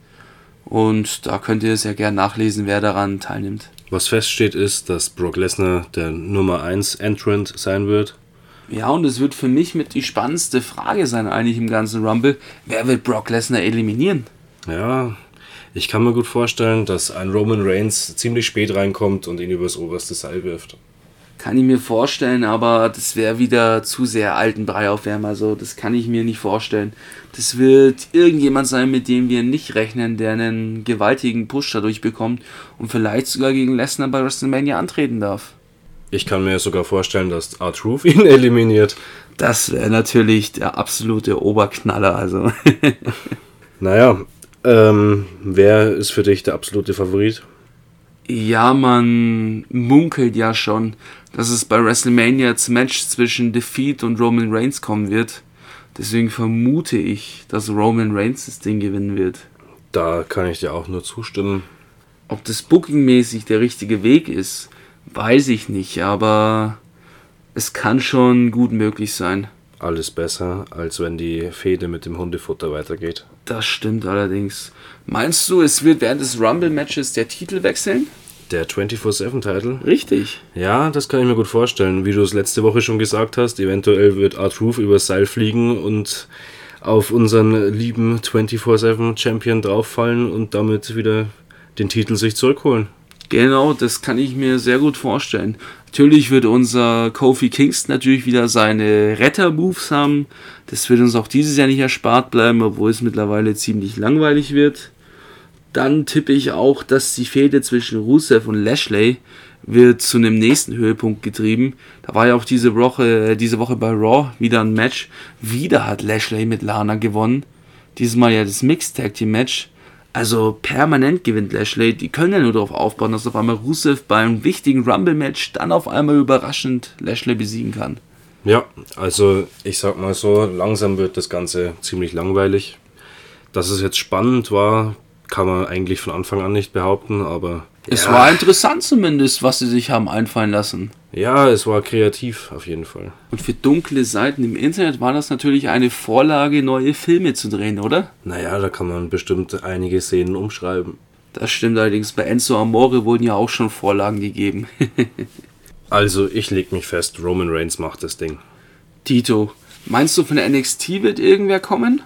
Und da könnt ihr sehr gern nachlesen, wer daran teilnimmt. Was feststeht ist, dass Brock Lesnar der Nummer 1 Entrant sein wird. Ja, und es wird für mich mit die spannendste Frage sein eigentlich im ganzen Rumble. Wer wird Brock Lesnar eliminieren? Ja, ich kann mir gut vorstellen, dass ein Roman Reigns ziemlich spät reinkommt und ihn übers oberste Seil wirft. Kann ich mir vorstellen, aber das wäre wieder zu sehr alten Brei aufwärmen. Also das kann ich mir nicht vorstellen. Das wird irgendjemand sein, mit dem wir nicht rechnen, der einen gewaltigen Push dadurch bekommt und vielleicht sogar gegen Lesnar bei WrestleMania antreten darf. Ich kann mir sogar vorstellen, dass R-Truth ihn eliminiert. Das wäre natürlich der absolute Oberknaller. Also. naja, ähm, wer ist für dich der absolute Favorit? Ja, man munkelt ja schon, dass es bei WrestleMania zum Match zwischen Defeat und Roman Reigns kommen wird. Deswegen vermute ich, dass Roman Reigns das Ding gewinnen wird. Da kann ich dir auch nur zustimmen. Ob das bookingmäßig der richtige Weg ist, weiß ich nicht, aber es kann schon gut möglich sein. Alles besser, als wenn die Fehde mit dem Hundefutter weitergeht. Das stimmt allerdings. Meinst du, es wird während des Rumble-Matches der Titel wechseln? Der 24-7-Titel? Richtig. Ja, das kann ich mir gut vorstellen. Wie du es letzte Woche schon gesagt hast, eventuell wird Art Roof übers Seil fliegen und auf unseren lieben 24-7-Champion drauffallen und damit wieder den Titel sich zurückholen. Genau, das kann ich mir sehr gut vorstellen. Natürlich wird unser Kofi Kingston natürlich wieder seine Retter-Moves haben. Das wird uns auch dieses Jahr nicht erspart bleiben, obwohl es mittlerweile ziemlich langweilig wird. Dann tippe ich auch, dass die Fehde zwischen Rusev und Lashley wird zu einem nächsten Höhepunkt getrieben. Da war ja auch diese Woche, äh, diese Woche bei Raw wieder ein Match. Wieder hat Lashley mit Lana gewonnen. Diesmal ja das Mixed Tag Team Match. Also permanent gewinnt Lashley. Die können ja nur darauf aufbauen, dass auf einmal Rusev beim wichtigen Rumble-Match dann auf einmal überraschend Lashley besiegen kann. Ja, also ich sag mal so, langsam wird das Ganze ziemlich langweilig. Dass es jetzt spannend war, kann man eigentlich von Anfang an nicht behaupten, aber. Es ja. war interessant zumindest, was sie sich haben einfallen lassen. Ja, es war kreativ auf jeden Fall. Und für dunkle Seiten im Internet war das natürlich eine Vorlage, neue Filme zu drehen, oder? Naja, da kann man bestimmt einige Szenen umschreiben. Das stimmt allerdings. Bei Enzo Amore wurden ja auch schon Vorlagen gegeben. Also, ich leg mich fest, Roman Reigns macht das Ding. Tito, meinst du von der NXT wird irgendwer kommen?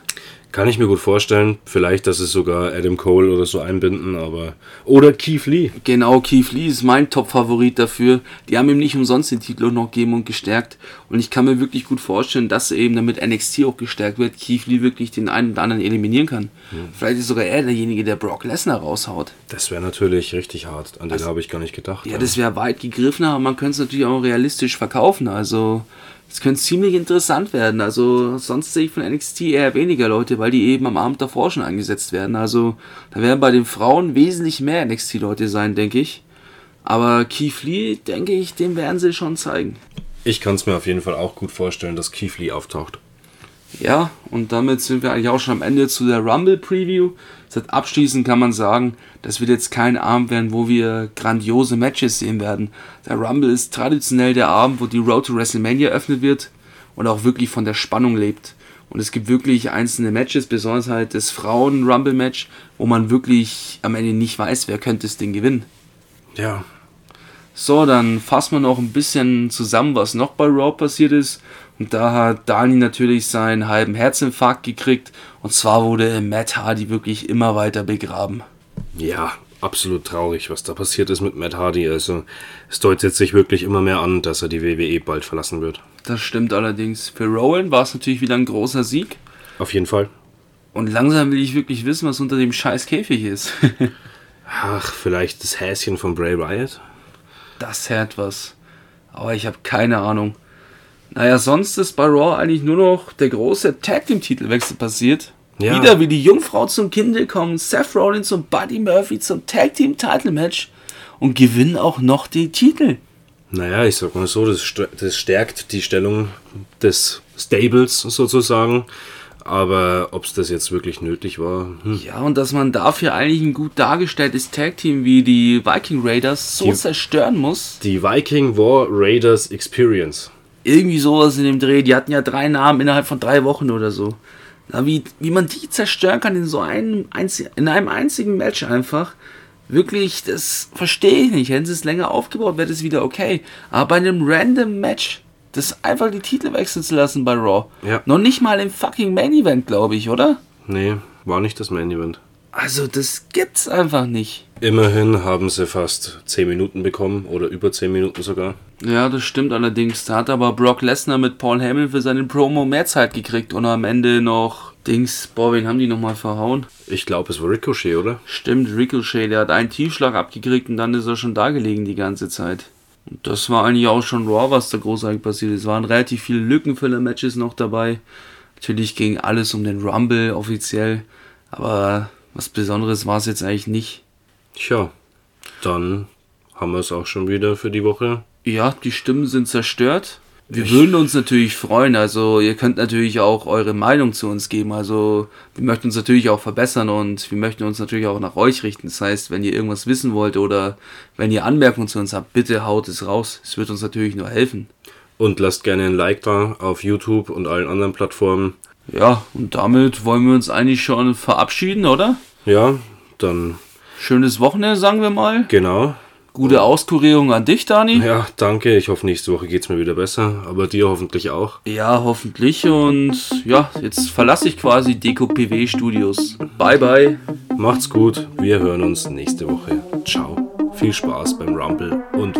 Kann ich mir gut vorstellen. Vielleicht, dass es sogar Adam Cole oder so einbinden, aber. Oder Keith Lee. Genau, Keith Lee ist mein Top-Favorit dafür. Die haben ihm nicht umsonst den Titel noch gegeben und gestärkt. Und ich kann mir wirklich gut vorstellen, dass eben damit NXT auch gestärkt wird, Keith Lee wirklich den einen oder anderen eliminieren kann. Hm. Vielleicht ist sogar er derjenige, der Brock Lesnar raushaut. Das wäre natürlich richtig hart. An den also, habe ich gar nicht gedacht. Ja, ja. das wäre weit gegriffen, aber man könnte es natürlich auch realistisch verkaufen. Also es könnte ziemlich interessant werden. Also sonst sehe ich von NXT eher weniger Leute, weil die eben am Abend davor schon eingesetzt werden. Also da werden bei den Frauen wesentlich mehr NXT-Leute sein, denke ich. Aber Keith Lee, denke ich, dem werden sie schon zeigen. Ich kann es mir auf jeden Fall auch gut vorstellen, dass Keith Lee auftaucht. Ja, und damit sind wir eigentlich auch schon am Ende zu der Rumble Preview. Seit abschließend kann man sagen, das wird jetzt kein Abend werden, wo wir grandiose Matches sehen werden. Der Rumble ist traditionell der Abend, wo die Road to WrestleMania eröffnet wird und auch wirklich von der Spannung lebt. Und es gibt wirklich einzelne Matches, besonders halt das Frauen-Rumble-Match, wo man wirklich am Ende nicht weiß, wer könnte das Ding gewinnen. Ja. So, dann fassen wir noch ein bisschen zusammen, was noch bei Raw passiert ist. Und da hat Dani natürlich seinen halben Herzinfarkt gekriegt. Und zwar wurde Matt Hardy wirklich immer weiter begraben. Ja, absolut traurig, was da passiert ist mit Matt Hardy. Also es deutet sich wirklich immer mehr an, dass er die WWE bald verlassen wird. Das stimmt allerdings. Für Rowan war es natürlich wieder ein großer Sieg. Auf jeden Fall. Und langsam will ich wirklich wissen, was unter dem scheiß Käfig ist. Ach, vielleicht das Häschen von Bray Wyatt? Das hat was. Aber ich habe keine Ahnung. Naja, sonst ist bei Raw eigentlich nur noch der große Tag Team Titelwechsel passiert. Ja. Wieder wie die Jungfrau zum Kinde kommen Seth Rollins und Buddy Murphy zum Tag Team Title Match und gewinnen auch noch die Titel. Naja, ich sag mal so, das, das stärkt die Stellung des Stables sozusagen. Aber ob es das jetzt wirklich nötig war. Hm. Ja, und dass man dafür eigentlich ein gut dargestelltes Tag-Team wie die Viking Raiders so die, zerstören muss. Die Viking War Raiders Experience. Irgendwie sowas in dem Dreh. Die hatten ja drei Namen innerhalb von drei Wochen oder so. Na, wie, wie man die zerstören kann in so einem, einzig, in einem einzigen Match einfach. Wirklich, das verstehe ich nicht. Hätten sie es länger aufgebaut, wäre das wieder okay. Aber bei einem random Match, das einfach die Titel wechseln zu lassen bei Raw. Ja. Noch nicht mal im fucking Main Event, glaube ich, oder? Nee, war nicht das Main Event. Also, das gibt's einfach nicht. Immerhin haben sie fast 10 Minuten bekommen oder über 10 Minuten sogar. Ja, das stimmt allerdings. Da hat aber Brock Lesnar mit Paul Hamill für seinen Promo mehr Zeit gekriegt und am Ende noch Dings. Boah, wen haben die nochmal verhauen? Ich glaube, es war Ricochet, oder? Stimmt, Ricochet. Der hat einen Tiefschlag abgekriegt und dann ist er schon da gelegen die ganze Zeit. Und das war eigentlich auch schon Raw, was da großartig passiert ist. Es waren relativ viele Lückenfüller-Matches noch dabei. Natürlich ging alles um den Rumble offiziell. Aber was Besonderes war es jetzt eigentlich nicht. Tja, dann haben wir es auch schon wieder für die Woche. Ja, die Stimmen sind zerstört. Wir ich würden uns natürlich freuen. Also ihr könnt natürlich auch eure Meinung zu uns geben. Also wir möchten uns natürlich auch verbessern und wir möchten uns natürlich auch nach euch richten. Das heißt, wenn ihr irgendwas wissen wollt oder wenn ihr Anmerkungen zu uns habt, bitte haut es raus. Es wird uns natürlich nur helfen. Und lasst gerne ein Like da auf YouTube und allen anderen Plattformen. Ja, und damit wollen wir uns eigentlich schon verabschieden, oder? Ja, dann. Schönes Wochenende, sagen wir mal. Genau. Gute Auskurierung an dich, Dani. Ja, danke. Ich hoffe, nächste Woche geht es mir wieder besser. Aber dir hoffentlich auch. Ja, hoffentlich. Und ja, jetzt verlasse ich quasi Deko PW Studios. Bye, bye. Macht's gut. Wir hören uns nächste Woche. Ciao. Viel Spaß beim Rumble und